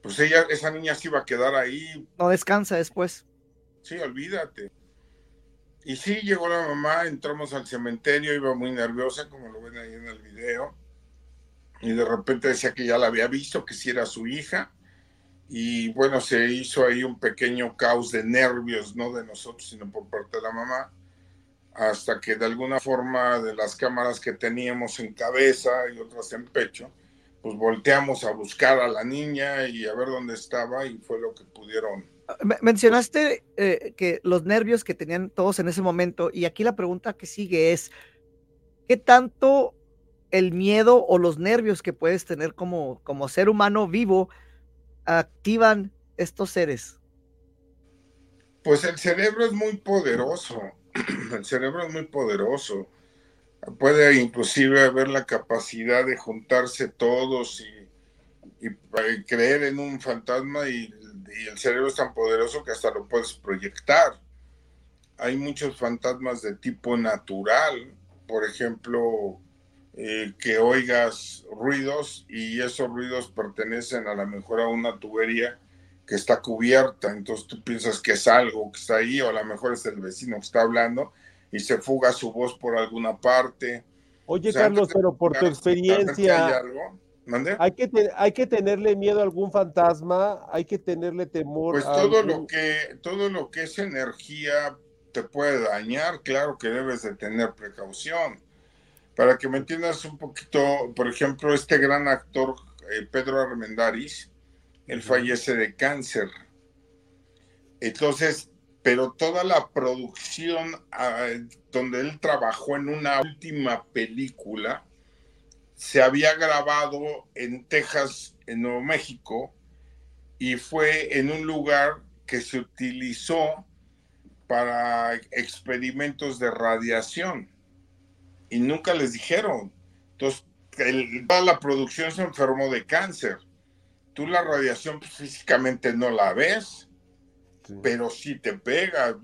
pues ella, esa niña se iba a quedar ahí. No descansa después. Sí, olvídate. Y sí, llegó la mamá, entramos al cementerio, iba muy nerviosa, como lo ven ahí en el video. Y de repente decía que ya la había visto, que sí era su hija. Y bueno, se hizo ahí un pequeño caos de nervios, no de nosotros, sino por parte de la mamá. Hasta que de alguna forma de las cámaras que teníamos en cabeza y otras en pecho, pues volteamos a buscar a la niña y a ver dónde estaba y fue lo que pudieron mencionaste eh, que los nervios que tenían todos en ese momento, y aquí la pregunta que sigue es, ¿qué tanto el miedo o los nervios que puedes tener como, como ser humano vivo activan estos seres? Pues el cerebro es muy poderoso, el cerebro es muy poderoso. Puede inclusive haber la capacidad de juntarse todos y, y creer en un fantasma y y el cerebro es tan poderoso que hasta lo puedes proyectar. Hay muchos fantasmas de tipo natural, por ejemplo, eh, que oigas ruidos y esos ruidos pertenecen a lo mejor a una tubería que está cubierta, entonces tú piensas que es algo que está ahí o a lo mejor es el vecino que está hablando y se fuga su voz por alguna parte. Oye, Carlos, pero por tu experiencia, hay que, hay que tenerle miedo a algún fantasma, hay que tenerle temor. Pues todo lo que, todo lo que es energía te puede dañar, claro que debes de tener precaución. Para que me entiendas un poquito, por ejemplo, este gran actor eh, Pedro Armendáriz, él fallece de cáncer. Entonces, pero toda la producción ah, donde él trabajó en una última película se había grabado en Texas, en Nuevo México, y fue en un lugar que se utilizó para experimentos de radiación y nunca les dijeron. Entonces, toda la producción se enfermó de cáncer. Tú la radiación físicamente no la ves, pero sí te pega.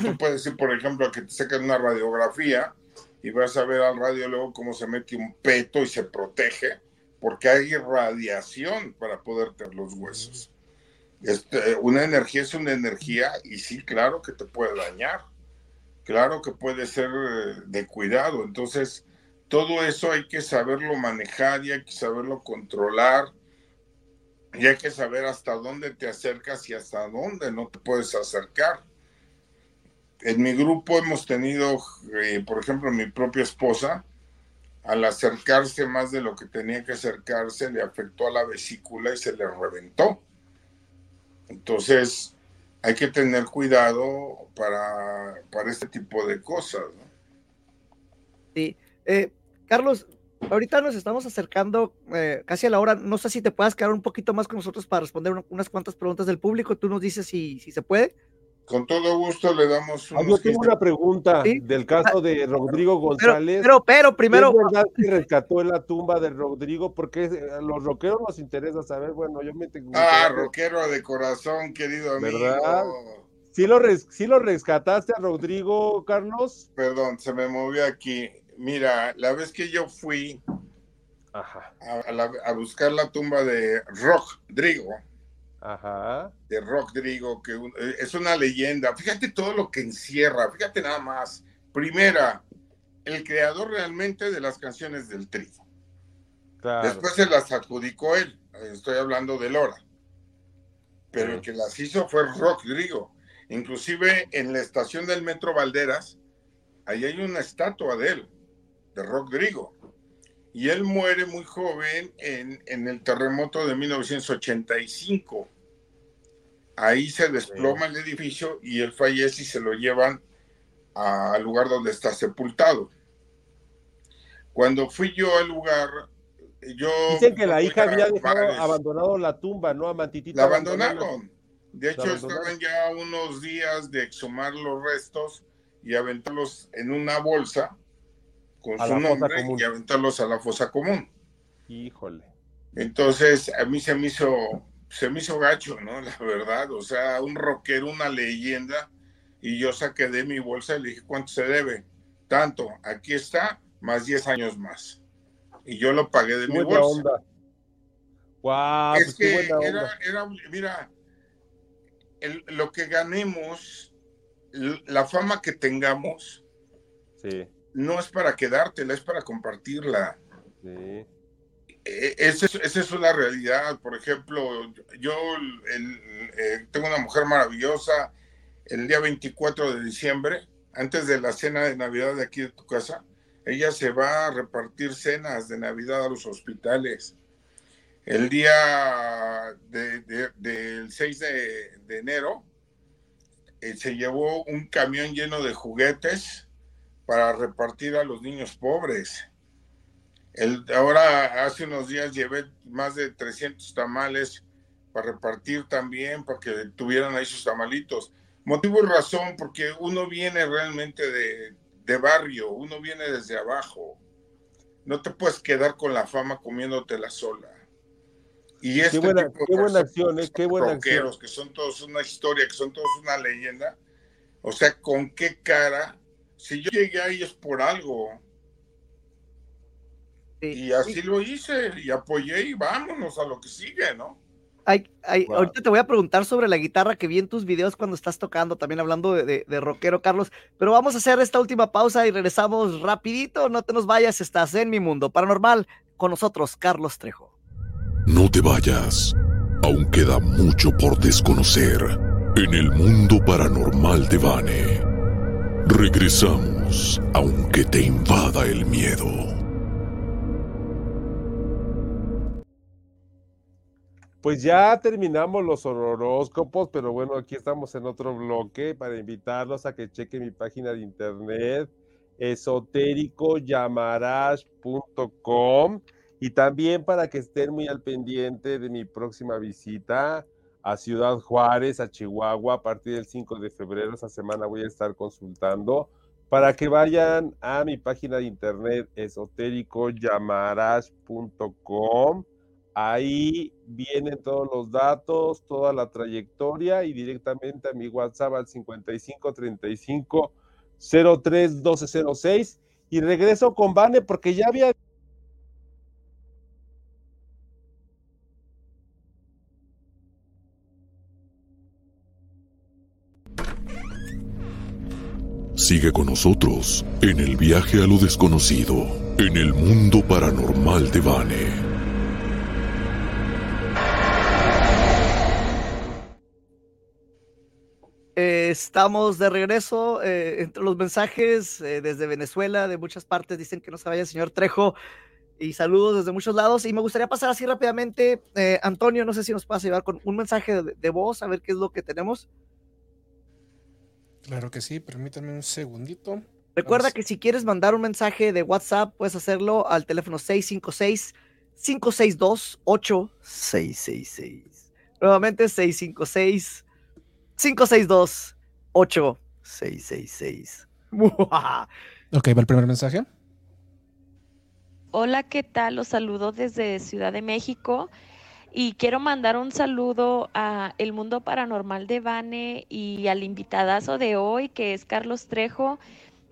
Tú puedes ir, por ejemplo, que te saquen una radiografía y vas a ver al radiólogo cómo se mete un peto y se protege, porque hay radiación para poder tener los huesos. Este, una energía es una energía y sí, claro que te puede dañar, claro que puede ser eh, de cuidado. Entonces, todo eso hay que saberlo manejar y hay que saberlo controlar y hay que saber hasta dónde te acercas y hasta dónde no te puedes acercar. En mi grupo hemos tenido, eh, por ejemplo, mi propia esposa, al acercarse más de lo que tenía que acercarse, le afectó a la vesícula y se le reventó. Entonces, hay que tener cuidado para, para este tipo de cosas. Sí. Eh, Carlos, ahorita nos estamos acercando eh, casi a la hora. No sé si te puedas quedar un poquito más con nosotros para responder una- unas cuantas preguntas del público. Tú nos dices si, si se puede. Con todo gusto le damos Ah, unos Yo tengo una pregunta Sí. del caso de Rodrigo Pero, González. pero, pero primero, ¿Es verdad que rescató en la tumba de Rodrigo? Porque eh, a los rockeros nos interesa saber. Bueno, yo me tengo. Ah, rockero de corazón, querido amigo. ¿Verdad? ¿Sí lo, res- sí lo rescataste a Rodrigo, Carlos? Perdón, se me movió aquí. Mira, la vez que yo fui Ajá. a, a la- a buscar la tumba de Rodrigo, Ajá. de Rodrigo, que un- eh, es una leyenda. Fíjate todo lo que encierra, fíjate nada más. Primera, el creador realmente de las canciones del Tri. Claro. Después se las adjudicó él, estoy hablando de Lora. Pero el que las hizo fue Rodrigo. Inclusive en la estación del Metro Valderas, ahí hay una estatua de él, de Rodrigo. Y él muere muy joven en, en el terremoto de 1985. Ahí se desploma el edificio y él fallece y se lo llevan al lugar donde está sepultado. Cuando fui yo al lugar, yo... Dicen que la hija había dejado abandonado la tumba, ¿no? A Mantitita. La abandonaron. De hecho, abandonaron. estaban ya unos días de exhumar los restos y aventarlos en una bolsa con A su nombre y aventarlos a la fosa común. Híjole. Entonces, a mí se me hizo, se me hizo gacho, ¿no? La verdad, o sea, un rockero, una leyenda, y yo saqué de mi bolsa y le dije, ¿cuánto se debe? Tanto, aquí está, más 10 años más. Y yo lo pagué de mi bolsa. onda. Guau, es pues que buena era, onda. era, mira, el- lo que ganemos, la fama que tengamos, Sí, no es para quedártela, es para compartirla. sí. Eh, Esa es, esa es una realidad. Por ejemplo, yo el- eh, tengo una mujer maravillosa. El día 24 de diciembre, antes de la cena de Navidad de aquí de tu casa, ella se va a repartir cenas de Navidad a los hospitales. El día de- de- del 6 de, de enero, eh, se llevó un camión lleno de juguetes para repartir a los niños pobres. El, ahora, hace unos días llevé más de 300 tamales para repartir también, para que tuvieran ahí sus tamalitos. Motivo y razón, porque uno viene realmente de, de barrio, uno viene desde abajo. No te puedes quedar con la fama comiéndotela sola. Y este Qué buena, tipo de qué buena acción, ¿eh? Qué buena acción. que son todos una historia, que son todos una leyenda. O sea, ¿con qué cara? Si yo llegué ahí es por algo. Sí. Y así lo hice, y apoyé y vámonos a lo que sigue, ¿no? Ay, ay, Wow. Ahorita te voy a preguntar sobre la guitarra que vi en tus videos cuando estás tocando, también hablando de, de, de rockero, Carlos. Pero vamos a hacer esta última pausa y regresamos rapidito. No te nos vayas, estás en mi mundo paranormal con nosotros, Carlos Trejo. No te vayas. Aún queda mucho por desconocer en el mundo paranormal de Vane. Regresamos. aunque te invada el miedo. Pues ya terminamos los horóscopos, pero bueno, aquí estamos en otro bloque para invitarlos a que chequen mi página de internet esotéricoyamarash.com y también para que estén muy al pendiente de mi próxima visita a Ciudad Juárez, a Chihuahua, a partir del 5 de febrero. Esa semana voy a estar consultando para que vayan a mi página de internet esotéricoyamarash.com Ahí vienen todos los datos, toda la trayectoria y directamente a mi WhatsApp al 5535 03 1206 y regreso con Vane porque ya había Sigue con nosotros en el viaje a lo desconocido, en el mundo paranormal de Vane. Eh, estamos de regreso. eh, entre los mensajes eh, desde Venezuela, de muchas partes, dicen que no se vaya el señor Trejo. Y saludos desde muchos lados. Y me gustaría pasar así rápidamente. Antonio, no sé si nos puedas ayudar con un mensaje de, de voz, a ver qué es lo que tenemos. Claro que sí, permítanme un segundito. Recuerda Vamos. que si quieres mandar un mensaje de WhatsApp, puedes hacerlo al teléfono 656-562-8666. Nuevamente 656-562-8666. Ok, va el primer mensaje. Hola, ¿qué tal? Los saludo desde Ciudad de México y quiero mandar un saludo a El Mundo Paranormal de Vane y al invitadazo de hoy, que es Carlos Trejo.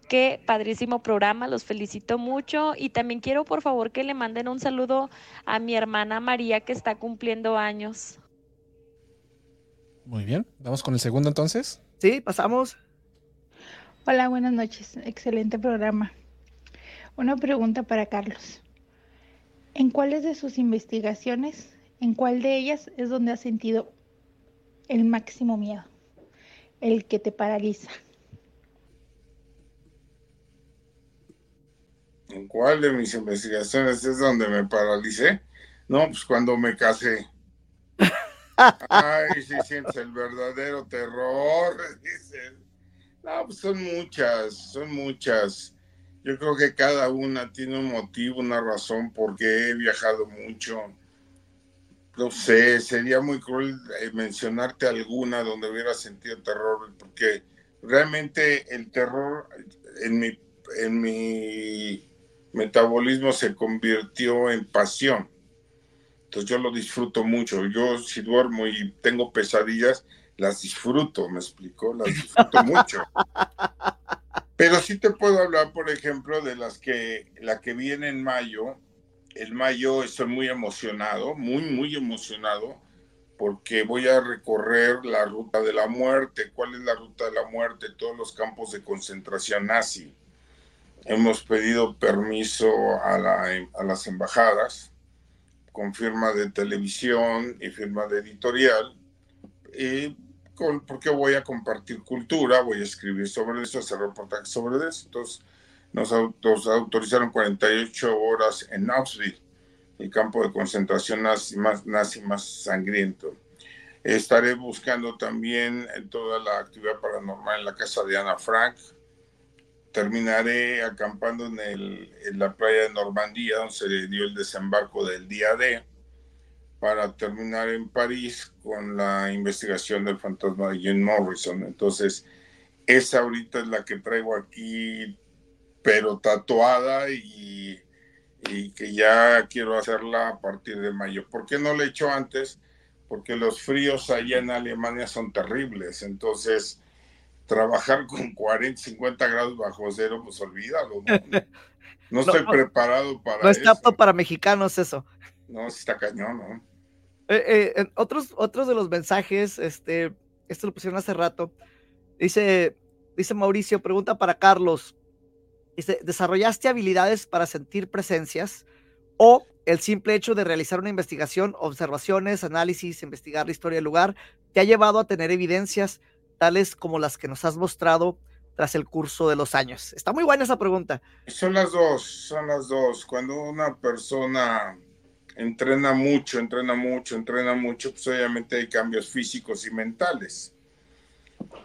Qué padrísimo programa, los felicito mucho y también quiero por favor que le manden un saludo a mi hermana María que está cumpliendo años. Muy bien, vamos con el segundo entonces. Sí, pasamos. Hola, buenas noches. Excelente programa. Una pregunta para Carlos. ¿En cuáles de sus investigaciones, en cuál de ellas es donde has sentido el máximo miedo? El que te paraliza. ¿En cuál de mis investigaciones es donde me paralicé? No, pues cuando me casé. Ay, sí sientes el verdadero terror. dices. No, pues son muchas, son muchas. Yo creo que cada una tiene un motivo, una razón por qué he viajado mucho. No sé, sería muy cruel eh, mencionarte alguna donde hubiera sentido terror, porque realmente el terror en mi, en mi metabolismo se convirtió en pasión. Entonces yo lo disfruto mucho. Yo si duermo y tengo pesadillas, las disfruto, me explico, las disfruto mucho. Pero sí te puedo hablar, por ejemplo, de las que, la que viene en mayo. El mayo estoy muy emocionado, muy, muy emocionado, porque voy a recorrer la ruta de la muerte. ¿Cuál es la ruta de la muerte? Todos los campos de concentración nazi. Hemos pedido permiso a, la- a las embajadas con firma de televisión y firma de editorial, y porque voy a compartir cultura, voy a escribir sobre eso, hacer reportajes sobre eso. Entonces, nos, nos autorizaron 48 horas en Auschwitz, el campo de concentración nazi más, nazi más sangriento. Estaré buscando también eh, toda la actividad paranormal en la casa de Ana Frank. Terminaré acampando en, el, en la playa de Normandía, donde se dio el desembarco del día D, para terminar en París con la investigación del fantasma de Jim Morrison. Entonces, esa ahorita es la que traigo aquí, pero tatuada y, y que ya quiero hacerla a partir de mayo. ¿Por qué no la he hecho antes? Porque los fríos allá en Alemania son terribles. Entonces, trabajar con 40, 50 grados bajo cero, pues olvídalo. No, estoy no, preparado para No está apto para mexicanos eso. No, sí está cañón, ¿no? Eh, eh, otros, otros de los mensajes, este, esto lo pusieron hace rato. Dice, dice Mauricio, pregunta para Carlos. Dice, ¿desarrollaste habilidades para sentir presencias o el simple hecho de realizar una investigación, observaciones, análisis, investigar la historia del lugar, te ha llevado a tener evidencias tales como las que nos has mostrado tras el curso de los años? Está muy buena esa pregunta. Son las dos, son las dos. Cuando una persona entrena mucho, entrena mucho, entrena mucho, pues obviamente hay cambios físicos y mentales.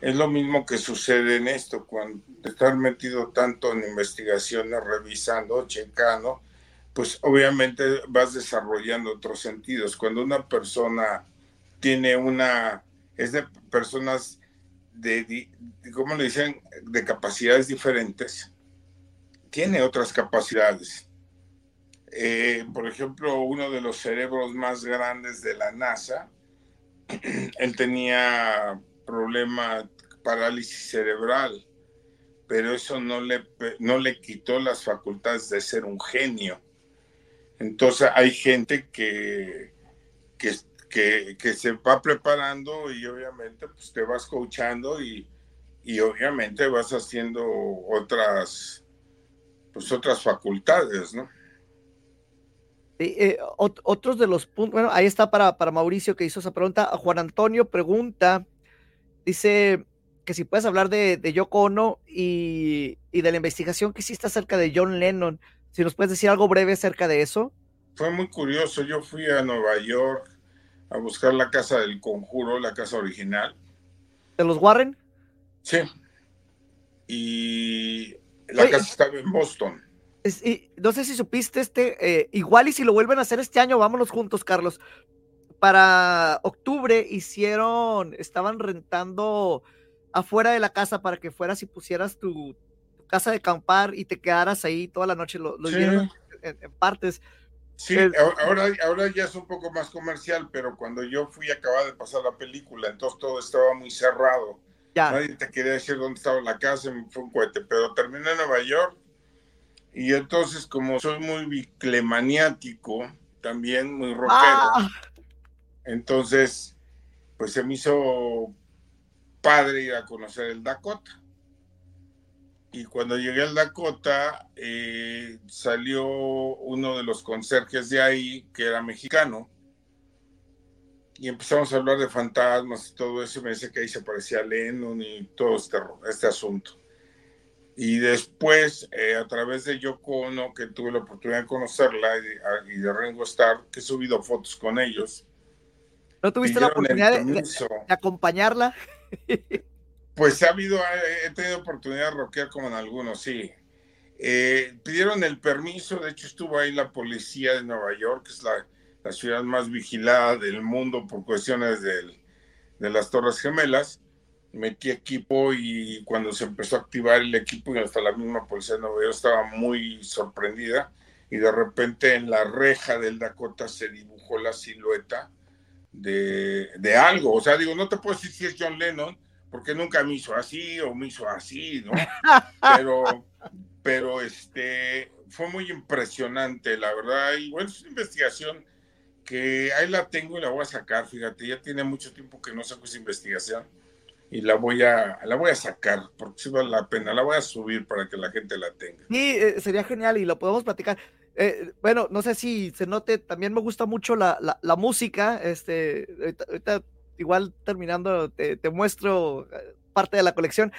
Es lo mismo que sucede en esto, cuando estar metido tanto en investigaciones, revisando, checando, pues obviamente vas desarrollando otros sentidos. Cuando una persona tiene una, es de personas de, ¿cómo le dicen?, de capacidades diferentes, tiene otras capacidades. Eh, por ejemplo, uno de los cerebros más grandes de la NASA, él tenía problema, parálisis cerebral, pero eso no le, no le quitó las facultades de ser un genio. Entonces hay gente que, que, que, se va preparando y obviamente pues te vas coachando y, y obviamente vas haciendo otras, pues otras facultades, ¿no? Eh, otros de los puntos, bueno, ahí está para, para Mauricio que hizo esa pregunta. Juan Antonio pregunta, dice que si puedes hablar de, de Yoko Ono y, y, de la investigación que hiciste acerca de John Lennon. Si nos puedes decir algo breve acerca de eso. Fue muy curioso. Yo fui a Nueva York a buscar la casa del conjuro, la casa original. ¿De los Warren? Sí. Y la casa estaba en Boston no sé si supiste este, eh, igual y si lo vuelven a hacer este año, vámonos juntos, Carlos. Para octubre hicieron, estaban rentando afuera de la casa para que fueras y pusieras tu, casa de acampar y te quedaras ahí toda la noche. Lo, en, partes. Sí, ahora, ahora ya es un poco más comercial, pero cuando yo fui acababa de pasar la película, entonces todo estaba muy cerrado. Ya. Nadie te quería decir dónde estaba la casa, fue un cohete, pero terminé en Nueva York y entonces, como soy muy biclemaniático, también muy rockero, ah. Entonces, pues se me hizo padre ir a conocer el Dakota. Y cuando llegué al Dakota, eh, salió uno de los conserjes de ahí, que era mexicano, y empezamos a hablar de fantasmas y todo eso, y me dice que ahí se parecía Lennon y todo este, este asunto. Y después, eh, a través de Yoko Ono, que tuve la oportunidad de conocerla, y de, Ringo Starr, que he subido fotos con ellos. ¿No tuviste la oportunidad de, acompañarla? Pues ha habido, he tenido oportunidad de rockear como en algunos, sí. Eh, pidieron el permiso, de hecho estuvo ahí la policía de Nueva York, que es la, la ciudad más vigilada del mundo por cuestiones del, de las Torres Gemelas metí equipo y cuando se empezó a activar el equipo y hasta la misma policía de Nueva York estaba muy sorprendida y de repente en la reja del Dakota se dibujó la silueta de, de algo. O sea, digo, no te puedo decir si es John Lennon porque nunca me hizo así o me hizo así, ¿no? Pero, pero este, fue muy impresionante, la verdad. Y bueno, es una investigación que ahí la tengo y la voy a sacar, fíjate, ya tiene mucho tiempo que no saco esa investigación y la voy a la voy a sacar porque si vale la pena, la voy a subir para que la gente la tenga. Sí, eh, sería genial y lo podemos platicar. Eh, bueno, no sé si se note, también me gusta mucho la, la, música, este, ahorita, igual terminando te, muestro eh, parte de la colección,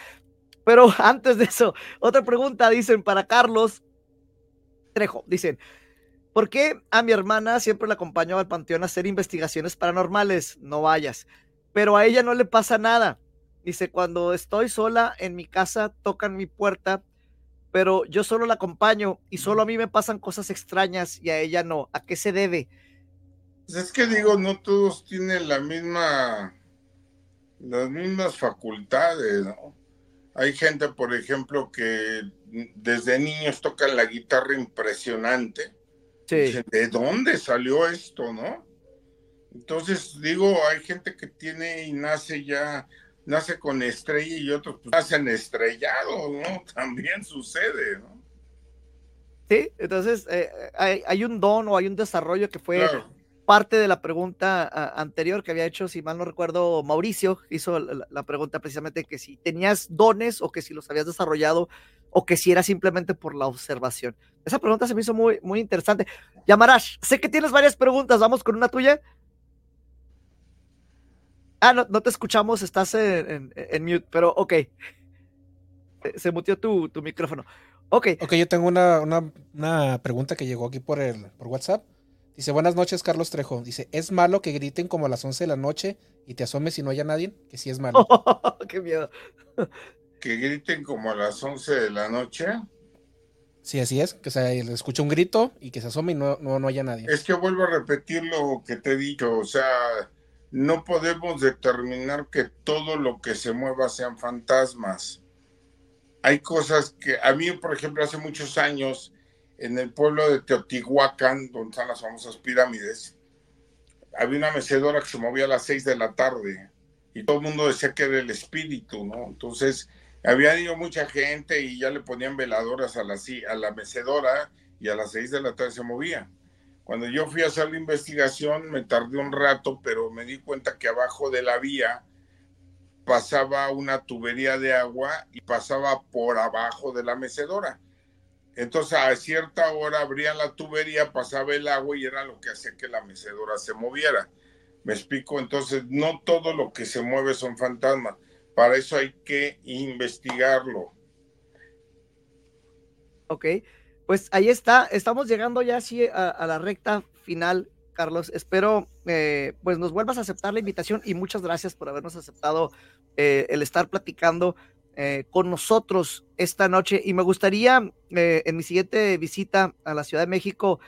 pero antes de eso, otra pregunta dicen para Carlos Trejo, dicen, ¿por qué a mi hermana siempre la acompañó al panteón a hacer investigaciones paranormales? No vayas, pero a ella no le pasa nada Dice, cuando estoy sola en mi casa, tocan mi puerta, pero yo solo la acompaño y solo a mí me pasan cosas extrañas y a ella no. ¿A qué se debe? Pues es que digo, no todos tienen la misma, las mismas facultades, ¿no? Hay gente, por ejemplo, que desde niños tocan la guitarra impresionante. Sí. ¿De dónde salió esto, no? Entonces, digo, hay gente que tiene y nace ya nace con estrella y otros pues, nacen estrellados, ¿no? También sucede, ¿no? Sí, entonces eh, hay, un don o hay un desarrollo que fue parte de la pregunta anterior que había hecho, si mal no recuerdo, Mauricio hizo la, pregunta precisamente que si tenías dones o que si los habías desarrollado o que si era simplemente por la observación. Esa pregunta se me hizo muy, muy interesante. Yamarash, sé que tienes varias preguntas, vamos con una tuya. Ah, no, no te escuchamos, estás en, mute, pero ok. Se mutió tu, tu micrófono. Ok. Ok, yo tengo una, una, una, pregunta que llegó aquí por, el, por WhatsApp. Dice, buenas noches, Carlos Trejo. Dice, ¿es malo que griten como a las 11 de la noche y te asomes y no haya nadie? Que sí es malo. ¡Qué miedo! que griten como a las 11 de la noche. Sí, así es, que se escucha un grito y que se asome y no, no, no haya nadie. Es que vuelvo a repetir lo que te he dicho, o sea, no podemos determinar que todo lo que se mueva sean fantasmas. Hay cosas que a mí, por ejemplo, hace muchos años, en el pueblo de Teotihuacán, donde están las famosas pirámides, había una mecedora que se movía a las seis de la tarde y todo el mundo decía que era el espíritu, ¿no? Entonces, había ido mucha gente y ya le ponían veladoras a la, a la mecedora y a las seis de la tarde se movía. Cuando yo fui a hacer la investigación me tardé un rato, pero me di cuenta que abajo de la vía pasaba una tubería de agua y pasaba por abajo de la mecedora. Entonces a cierta hora abrían la tubería, pasaba el agua y era lo que hacía que la mecedora se moviera. Me explico, entonces no todo lo que se mueve son fantasmas. Para eso hay que investigarlo. Ok, pues ahí está. Estamos llegando ya así a, la recta final, Carlos. Espero eh, pues nos vuelvas a aceptar la invitación y muchas gracias por habernos aceptado eh, el estar platicando eh, con nosotros esta noche. Y me gustaría en mi siguiente visita a la Ciudad de México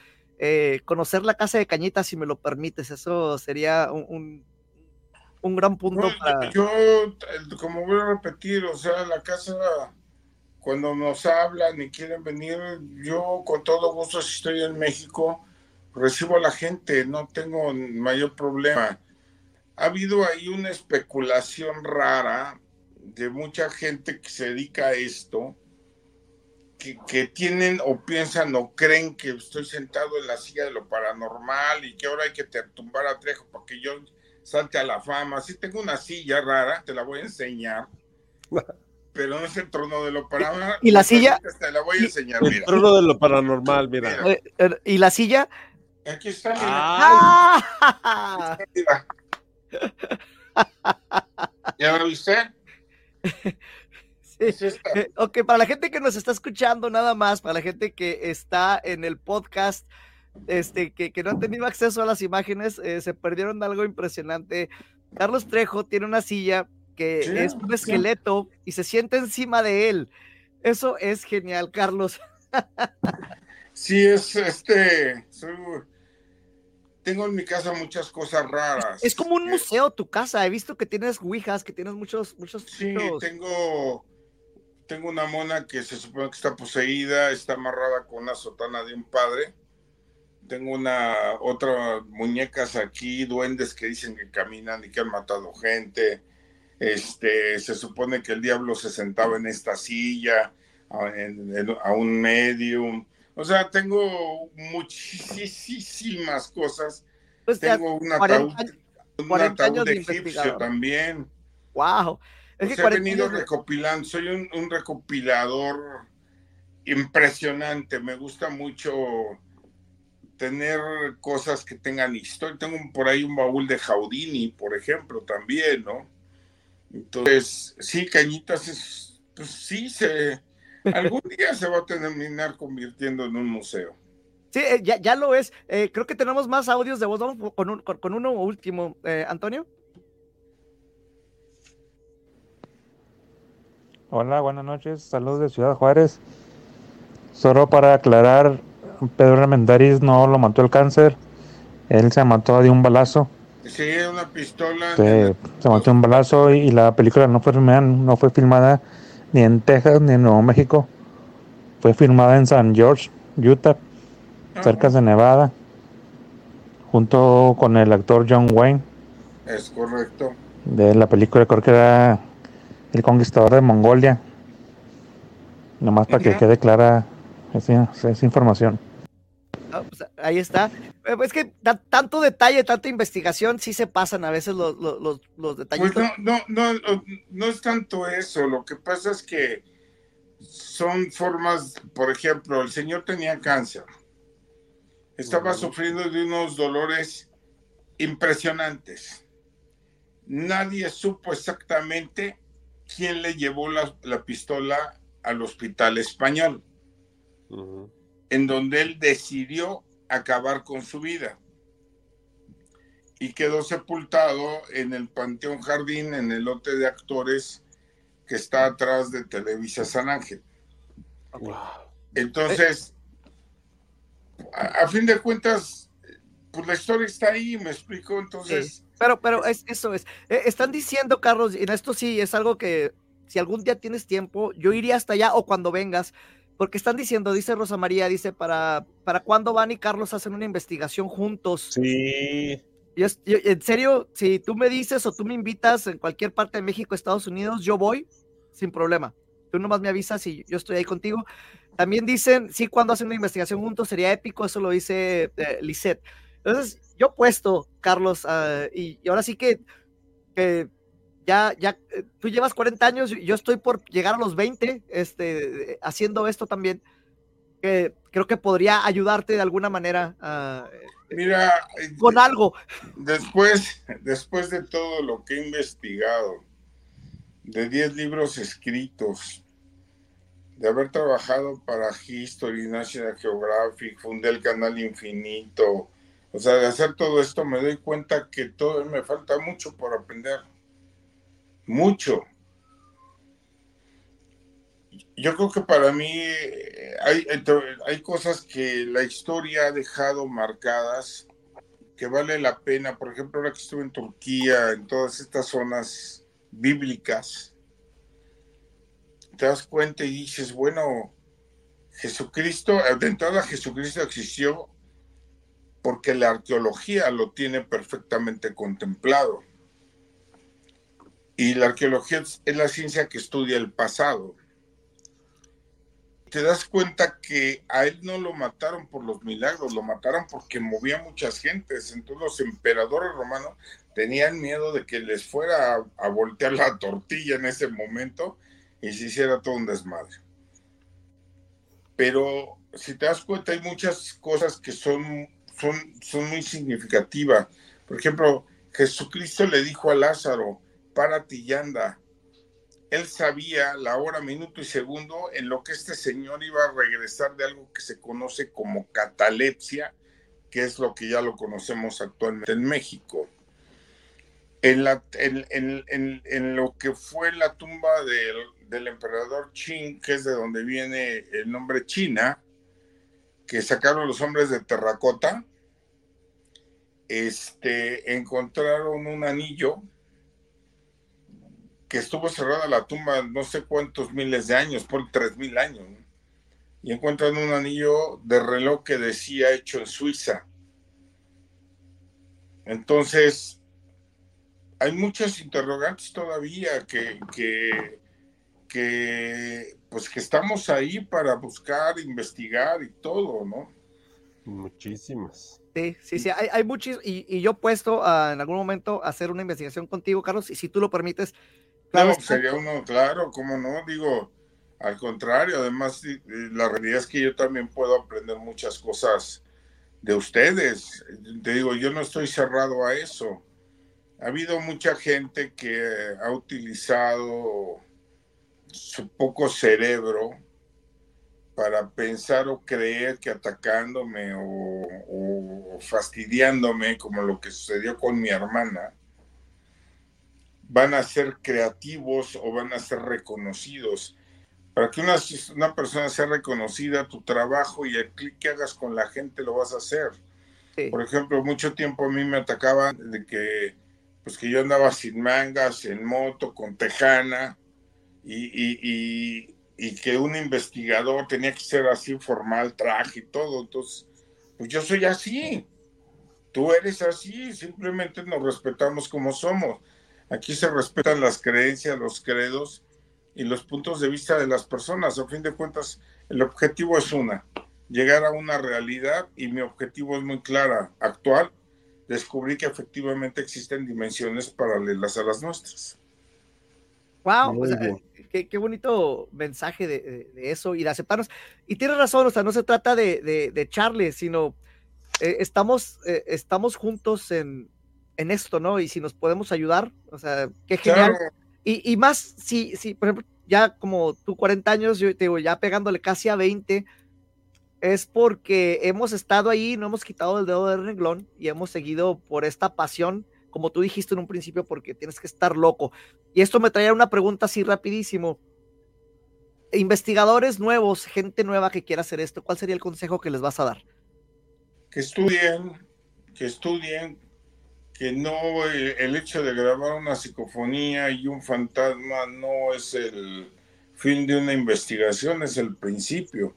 conocer la casa de Cañitas, si me lo permites. Eso sería un un gran punto para... Yo, como voy a repetir, o sea, la casa, cuando nos hablan y quieren venir, yo con todo gusto, si estoy en México, recibo a la gente, no tengo mayor problema. Ha habido ahí una especulación rara de mucha gente que se dedica a esto, que, que, tienen o piensan o creen que estoy sentado en la silla de lo paranormal y que ahora hay que tumbar a Trejo para que yo salte a la fama. Sí tengo una silla rara, te la voy a enseñar. Pero no es el trono de lo paranormal. ¿Y la silla? Te la voy a enseñar, El trono de lo paranormal, mira. Eh, eh, ¿Y la silla? Aquí está, ¡Ah! ¿Ya lo viste? Sí. Ok, para la gente que nos está escuchando nada más, para la gente que está en el podcast, este, que, que no han tenido acceso a las imágenes, eh, se perdieron algo impresionante. Carlos Trejo tiene una silla que es un esqueleto y se siente encima de él. Eso es genial, Carlos. sí, es este. tengo en mi casa muchas cosas raras. Es como un eh, museo tu casa. He visto que tienes ouijas, que tienes muchos, muchos. Sí, tengo. Tengo una mona que se supone que está poseída, está amarrada con una sotana de un padre tengo una otra muñecas aquí, duendes que dicen que caminan y que han matado gente. Este, se supone que el diablo se sentaba en esta silla a, un medium. O sea, tengo muchísimas cosas. Pues tengo un ataúd, un egipcio también. Wow. Es que he venido recopilando, soy un, un recopilador impresionante. Me gusta mucho tener cosas que tengan historia. Tengo por ahí un baúl de Jaudini, por ejemplo, también, ¿no? Entonces, sí, Cañitas es, pues sí, se, algún día se va a terminar convirtiendo en un museo. Sí, eh, ya, ya lo es. Eh, creo que tenemos más audios de voz. Vamos con, con, uno último. Eh, Antonio. Hola, buenas noches. Saludos de Ciudad Juárez. Solo para aclarar, Pedro Armendáriz no lo mató el cáncer, él se mató de un balazo. Sí, una pistola. Se, mató de un balazo y, la película no fue, no fue filmada ni en Texas ni en Nuevo México. Fue filmada en San George, Utah, cerca de Nevada, junto con el actor John Wayne. Es correcto. De la película creo que era El Conquistador de Mongolia. Nomás para que quede clara esa, esa información. Ah, pues, ahí está. Eh, es que tanto detalle, tanta investigación, sí se pasan a veces los, los, los detalles. Pues no, no, no, no es tanto eso. Lo que pasa es que son formas, por ejemplo, el señor tenía cáncer. Estaba sufriendo de unos dolores impresionantes. Nadie supo exactamente quién le llevó la, la pistola al hospital español, en donde él decidió acabar con su vida y quedó sepultado en el Panteón Jardín, en el lote de actores que está atrás de Televisa San Ángel. Entonces, a, a fin de cuentas, pues la historia está ahí, me explico, entonces... Sí, Pero, pero es, eso es. Eh, están diciendo, Carlos, y en esto sí es algo que si algún día tienes tiempo, yo iría hasta allá o cuando vengas, porque están diciendo, dice Rosa María, dice, para, para cuándo Van y Carlos hacen una investigación juntos. Sí. Yo, yo- en serio, si tú me dices o tú me invitas en cualquier parte de México, Estados Unidos, yo voy sin problema. Tú nomás me avisas y yo estoy ahí contigo. También dicen, sí, cuando hacen una investigación juntos sería épico, eso lo dice eh, Lisette. Entonces, yo puesto, Carlos, ah, y, y ahora sí que, que ya, ya, eh, tú llevas 40 años, yo estoy por llegar a los 20, este, eh, haciendo esto también, que creo que podría ayudarte de alguna manera ah, Mira, con algo. Después, después de todo lo que he investigado, de 10 libros escritos, de haber trabajado para History, National Geographic, fundé el canal Infinito, o sea, de hacer todo esto me doy cuenta que todo me falta mucho por aprender. Mucho. Yo creo que para mí eh, hay, hay cosas que la historia ha dejado marcadas que vale la pena. Por ejemplo, ahora que estuve en Turquía, en todas estas zonas bíblicas, te das cuenta y dices, bueno, Jesucristo, de entrada Jesucristo existió porque la arqueología lo tiene perfectamente contemplado. Y la arqueología es la ciencia que estudia el pasado. Te das cuenta que a él no lo mataron por los milagros, lo mataron porque movía muchas gentes. Entonces los emperadores romanos tenían miedo de que les fuera a, a voltear la tortilla en ese momento y se hiciera todo un desmadre. Pero si te das cuenta, hay muchas cosas que son, son, son muy significativas. Por ejemplo, Jesucristo le dijo a Lázaro, párate y anda. Él sabía la hora, minuto y segundo en lo que este señor iba a regresar de algo que se conoce como catalepsia, que es lo que ya lo conocemos actualmente en México. En, lo que fue la tumba del, del emperador Qin, que es de donde viene el nombre China, que sacaron los hombres de terracota, este, encontraron un anillo que estuvo cerrada la tumba no sé cuántos miles de años, por tres mil años, ¿no? y encuentran un anillo de reloj que decía hecho en Suiza. Entonces, hay muchas interrogantes todavía que, que, que, pues que estamos ahí para buscar, investigar y todo, ¿no? Muchísimas. Sí, sí, sí, hay, hay muchos, y, y yo puesto a, en algún momento a hacer una investigación contigo, Carlos, y si tú lo permites, claro sería uno, claro, cómo no, digo, al contrario, además la realidad es que yo también puedo aprender muchas cosas de ustedes. Te digo, yo no estoy cerrado a eso. Ha habido mucha gente que ha utilizado su poco cerebro para pensar o creer que atacándome o, o fastidiándome, como lo que sucedió con mi hermana, van a ser creativos o van a ser reconocidos. Para que una, una persona sea reconocida, tu trabajo y el clic que hagas con la gente lo vas a hacer. Por ejemplo, mucho tiempo a mí me atacaban de que, pues que yo andaba sin mangas, en moto, con tejana, y, y, y, y que un investigador tenía que ser así formal, traje y todo. Entonces, pues yo soy así. Tú eres así, simplemente nos respetamos como somos. Aquí se respetan las creencias, los credos y los puntos de vista de las personas. A fin de cuentas, el objetivo es una, llegar a una realidad y mi objetivo es muy clara, actual, descubrí que efectivamente existen dimensiones paralelas a las nuestras. wow, Muy o sea, bien. qué, qué bonito mensaje de, de- de eso y de aceptarnos. Y tienes razón, o sea, no se trata de, de, de Charlie, sino eh, estamos, eh, estamos juntos en, en esto, ¿no? Y si nos podemos ayudar, o sea, qué genial. Claro. Y, y más, si, si, por ejemplo, ya como tú 40 años, yo te digo, ya pegándole casi a 20, es porque hemos estado ahí, no hemos quitado el dedo del renglón y hemos seguido por esta pasión, como tú dijiste en un principio, porque tienes que estar loco. Y esto me traía una pregunta así rapidísimo. Investigadores nuevos, gente nueva que quiera hacer esto, ¿cuál sería el consejo que les vas a dar? Que estudien, que estudien, que no el, el hecho de grabar una psicofonía y un fantasma no es el fin de una investigación, es el principio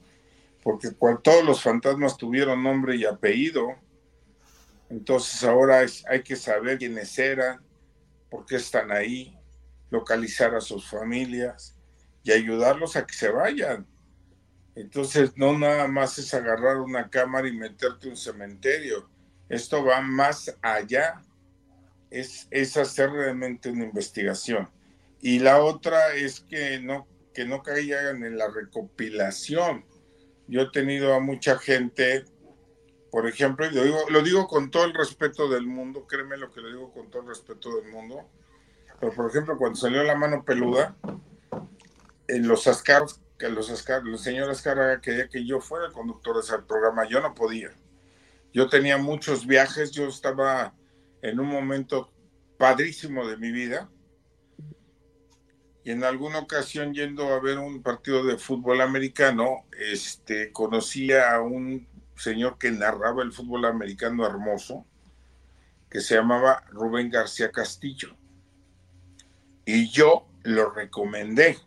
porque cuando todos los fantasmas tuvieron nombre y apellido, entonces ahora hay que saber quiénes eran, por qué están ahí, localizar a sus familias y ayudarlos a que se vayan. Entonces no nada más es agarrar una cámara y meterte un cementerio. Esto va más allá. Es, es hacer realmente una investigación. Y la otra es que no, que no caigan en la recopilación yo he tenido a mucha gente, por ejemplo, y lo digo, lo digo con todo el respeto del mundo, créeme lo que lo digo con todo el respeto del mundo, pero por ejemplo, cuando salió la mano peluda, en los Ascaros, los Ascar, el señor que yo fuera el conductor de ese programa, yo no podía. Yo tenía muchos viajes, yo estaba en un momento padrísimo de mi vida, y en alguna ocasión yendo a ver un partido de fútbol americano, este, conocí a un señor que narraba el fútbol americano hermoso, que se llamaba Rubén García Castillo. Y yo lo recomendé.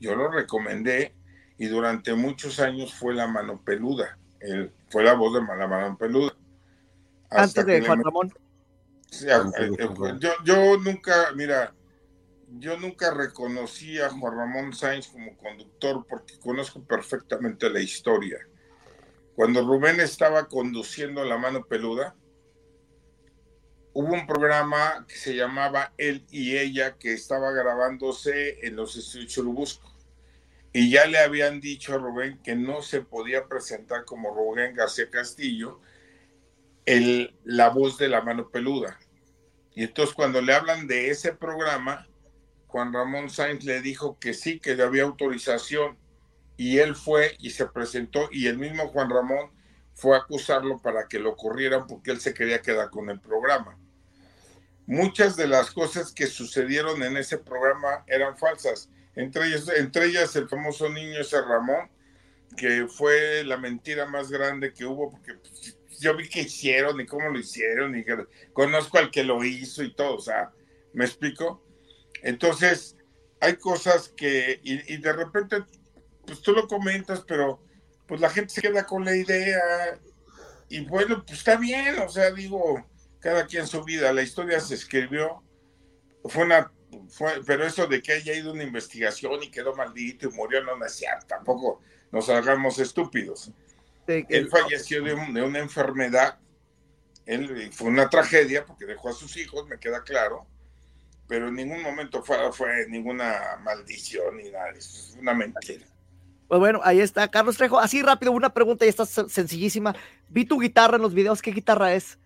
Yo lo recomendé y durante muchos años fue la mano peluda. Él, fue la voz de la mano peluda. Antes de que Juan Ramón. Sí, a- eh, eh, yo, yo nunca, mira, yo nunca reconocí a Juan Ramón Sainz como conductor porque conozco perfectamente la historia. Cuando Rubén estaba conduciendo La Mano Peluda, hubo un programa que se llamaba Él y Ella que estaba grabándose en los estudios Churubusco. Y ya le habían dicho a Rubén que no se podía presentar como Rubén García Castillo, el, la voz de La Mano Peluda. Y entonces cuando le hablan de ese programa, Juan Ramón Sainz le dijo que sí, que le había autorización. Y él fue y se presentó y el mismo Juan Ramón fue a acusarlo para que lo corrieran porque él se quería quedar con el programa. Muchas de las cosas que sucedieron en ese programa eran falsas. Entre ellas, entre ellas el famoso niño ese Ramón, que fue la mentira más grande que hubo, porque pues, yo vi que hicieron y cómo lo hicieron, y que conozco al que lo hizo y todo, o sea, ¿me explico? Entonces, hay cosas que, y, de repente, pues tú lo comentas, pero pues la gente se queda con la idea, y bueno, pues está bien, o sea, digo, cada quien su vida, la historia se escribió, fue una, fue, pero eso de que haya ido una investigación y quedó maldito y murió, no, no es tampoco nos hagamos estúpidos. Sí, Él falleció de, un- de una enfermedad, él, fue una tragedia porque dejó a sus hijos, me queda claro, pero en ningún momento fue, fue ninguna maldición ni nada, es una mentira. Pues bueno, ahí está Carlos Trejo. Así rápido, una pregunta y está sen- sencillísima. Vi tu guitarra en los videos, ¿qué guitarra es?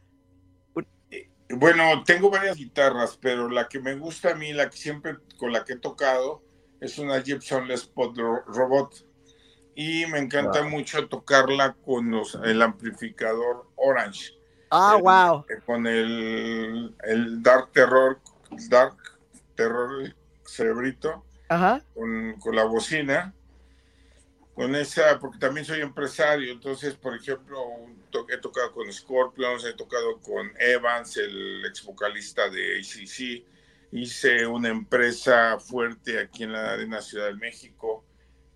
Bueno, tengo varias guitarras, pero la que me gusta a mí, la que siempre con la que he tocado, es una Gibson Les Paul Ro- Robot. Y me encanta Wow. mucho tocarla con los- el amplificador Orange. Ah, El- wow. eh, Con el, el Dark Terror, Dark Terror Cerebrito, Ajá. con, con la bocina. Con esa, porque también soy empresario, entonces, por ejemplo, to- he tocado con Scorpions, he tocado con Evans, el ex vocalista de ACC. Hice una empresa fuerte aquí en la Arena Ciudad de México.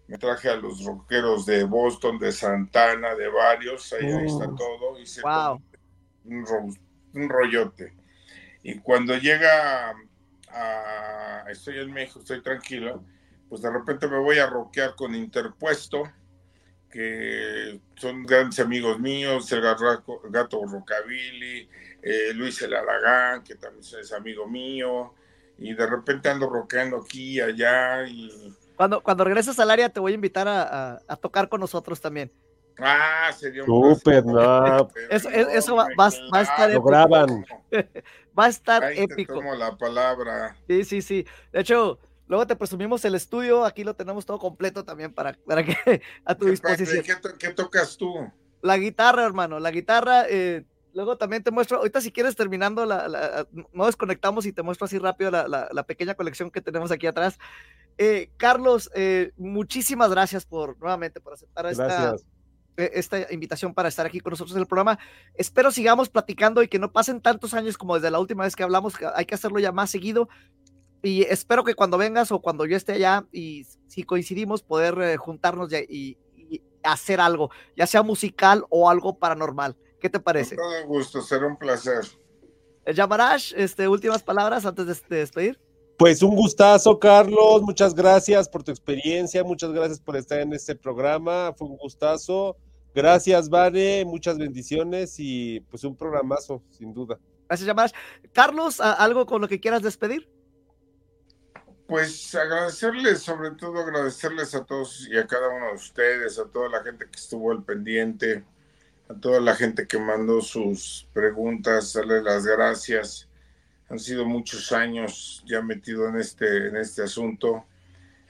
Me traje a los rockeros de Boston, de Santana, de varios. Ahí, ahí está Oh. todo. Hice Wow. un, ro- un rollote. Y cuando llega a, estoy en México, estoy tranquilo, pues de repente me voy a rockear con Interpuesto, que son grandes amigos míos, el gato, gato Rockabilly, eh, Luis el Alagán, que también es amigo mío, y de repente ando rockeando aquí y allá, y Cuando, cuando regreses al área te voy a invitar a, a- a tocar con nosotros también. ah, sería un Súper, no. Eso, es- eso va, va- va a estar Lo épico. graban. Va a estar Ahí te épico. tomo la palabra. Sí, sí, sí. De hecho, Luego te presumimos el estudio, aquí lo tenemos todo completo también para, para que a tu ¿Qué, disposición. padre, ¿qué to- qué tocas tú? La guitarra, hermano, la guitarra. eh, luego también te muestro, ahorita si quieres terminando, la, la- no desconectamos y te muestro así rápido la, la- la pequeña colección que tenemos aquí atrás. Eh, Carlos, eh, muchísimas gracias por nuevamente por aceptar esta, eh, esta invitación para estar aquí con nosotros en el programa. Espero sigamos platicando y que no pasen tantos años como desde la última vez que hablamos, que hay que hacerlo ya más seguido. Y espero que cuando vengas o cuando yo esté allá y si coincidimos, poder eh, juntarnos ya y, y hacer algo, ya sea musical o algo paranormal. ¿Qué te parece? Con todo gusto, será un placer. Eh, Yamarash, este, últimas palabras antes de, de despedir. Pues un gustazo, Carlos. Muchas gracias por tu experiencia. Muchas gracias por estar en este programa. Fue un gustazo. Gracias, Vane. Muchas bendiciones y pues un programazo, sin duda. Gracias, Yamarash. Carlos, ¿a- ¿algo con lo que quieras despedir? Pues agradecerles, sobre todo agradecerles a todos y a cada uno de ustedes, a toda la gente que estuvo al pendiente, a toda la gente que mandó sus preguntas, darle las gracias. Han sido muchos años ya metido en este, en este asunto.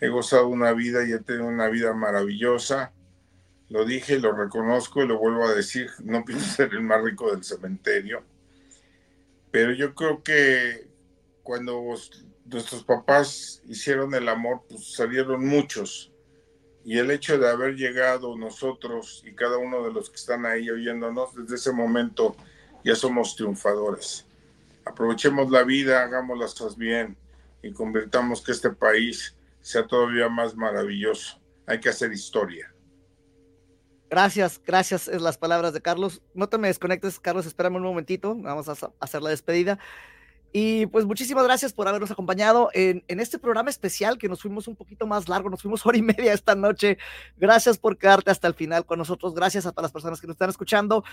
He gozado una vida y he tenido una vida maravillosa. Lo dije, lo reconozco y lo vuelvo a decir. No pienso ser el más rico del cementerio. Pero yo creo que cuando nuestros papás hicieron el amor, pues salieron muchos. Y el hecho de haber llegado nosotros y cada uno de los que están ahí oyéndonos, desde ese momento ya somos triunfadores. Aprovechemos la vida, hagamos las cosas bien y convirtamos que este país sea todavía más maravilloso. Hay que hacer historia. Gracias, gracias, es las palabras de Carlos. No te me desconectes, Carlos, espérame un momentito, vamos a hacer la despedida. Y pues muchísimas gracias por habernos acompañado en, en este programa especial que nos fuimos un poquito más largo, nos fuimos hora y media esta noche. Gracias por quedarte hasta el final con nosotros, gracias a todas las personas que nos están escuchando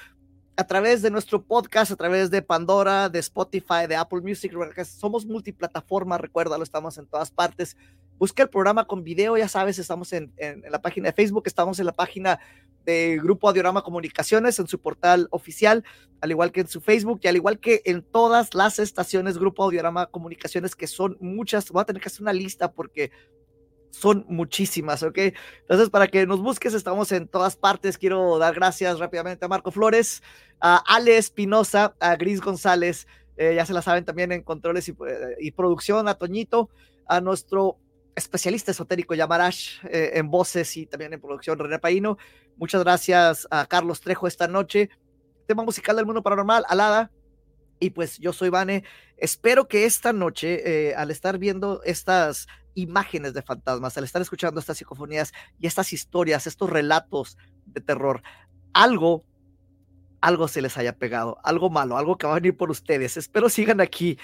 a través de nuestro podcast, a través de Pandora, de Spotify, de Apple Music. Somos multiplataforma, recuérdalo, estamos en todas partes. Busca el programa con video, ya sabes, estamos en, en- en la página de Facebook, estamos en la página de Grupo Audiorama Comunicaciones, en su portal oficial, al igual que en su Facebook y al igual que en todas las estaciones Grupo Audiorama Comunicaciones, que son muchas. Voy a tener que hacer una lista porque son muchísimas, ¿ok? Entonces, para que nos busques, estamos en todas partes. Quiero dar gracias rápidamente a Marco Flores, a Ale Espinosa, a Gris González, eh, ya se la saben también en controles y, eh, y producción, a Toñito, a nuestro especialista esotérico Yamarash eh, en voces y también en producción, René Paino. Muchas gracias a Carlos Trejo esta noche. Tema musical del mundo paranormal, Alada. Y pues yo soy Vane. Espero que esta noche, al estar viendo estas imágenes de fantasmas, al estar escuchando estas psicofonías y estas historias, estos relatos de terror, algo, algo se les haya pegado, algo malo, algo que va a venir por ustedes. Espero sigan aquí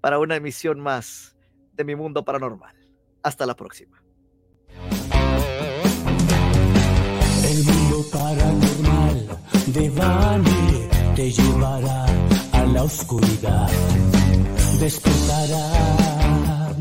para una emisión más de mi mundo paranormal. Hasta la próxima. El mundo paranormal de Bani te llevará a la oscuridad.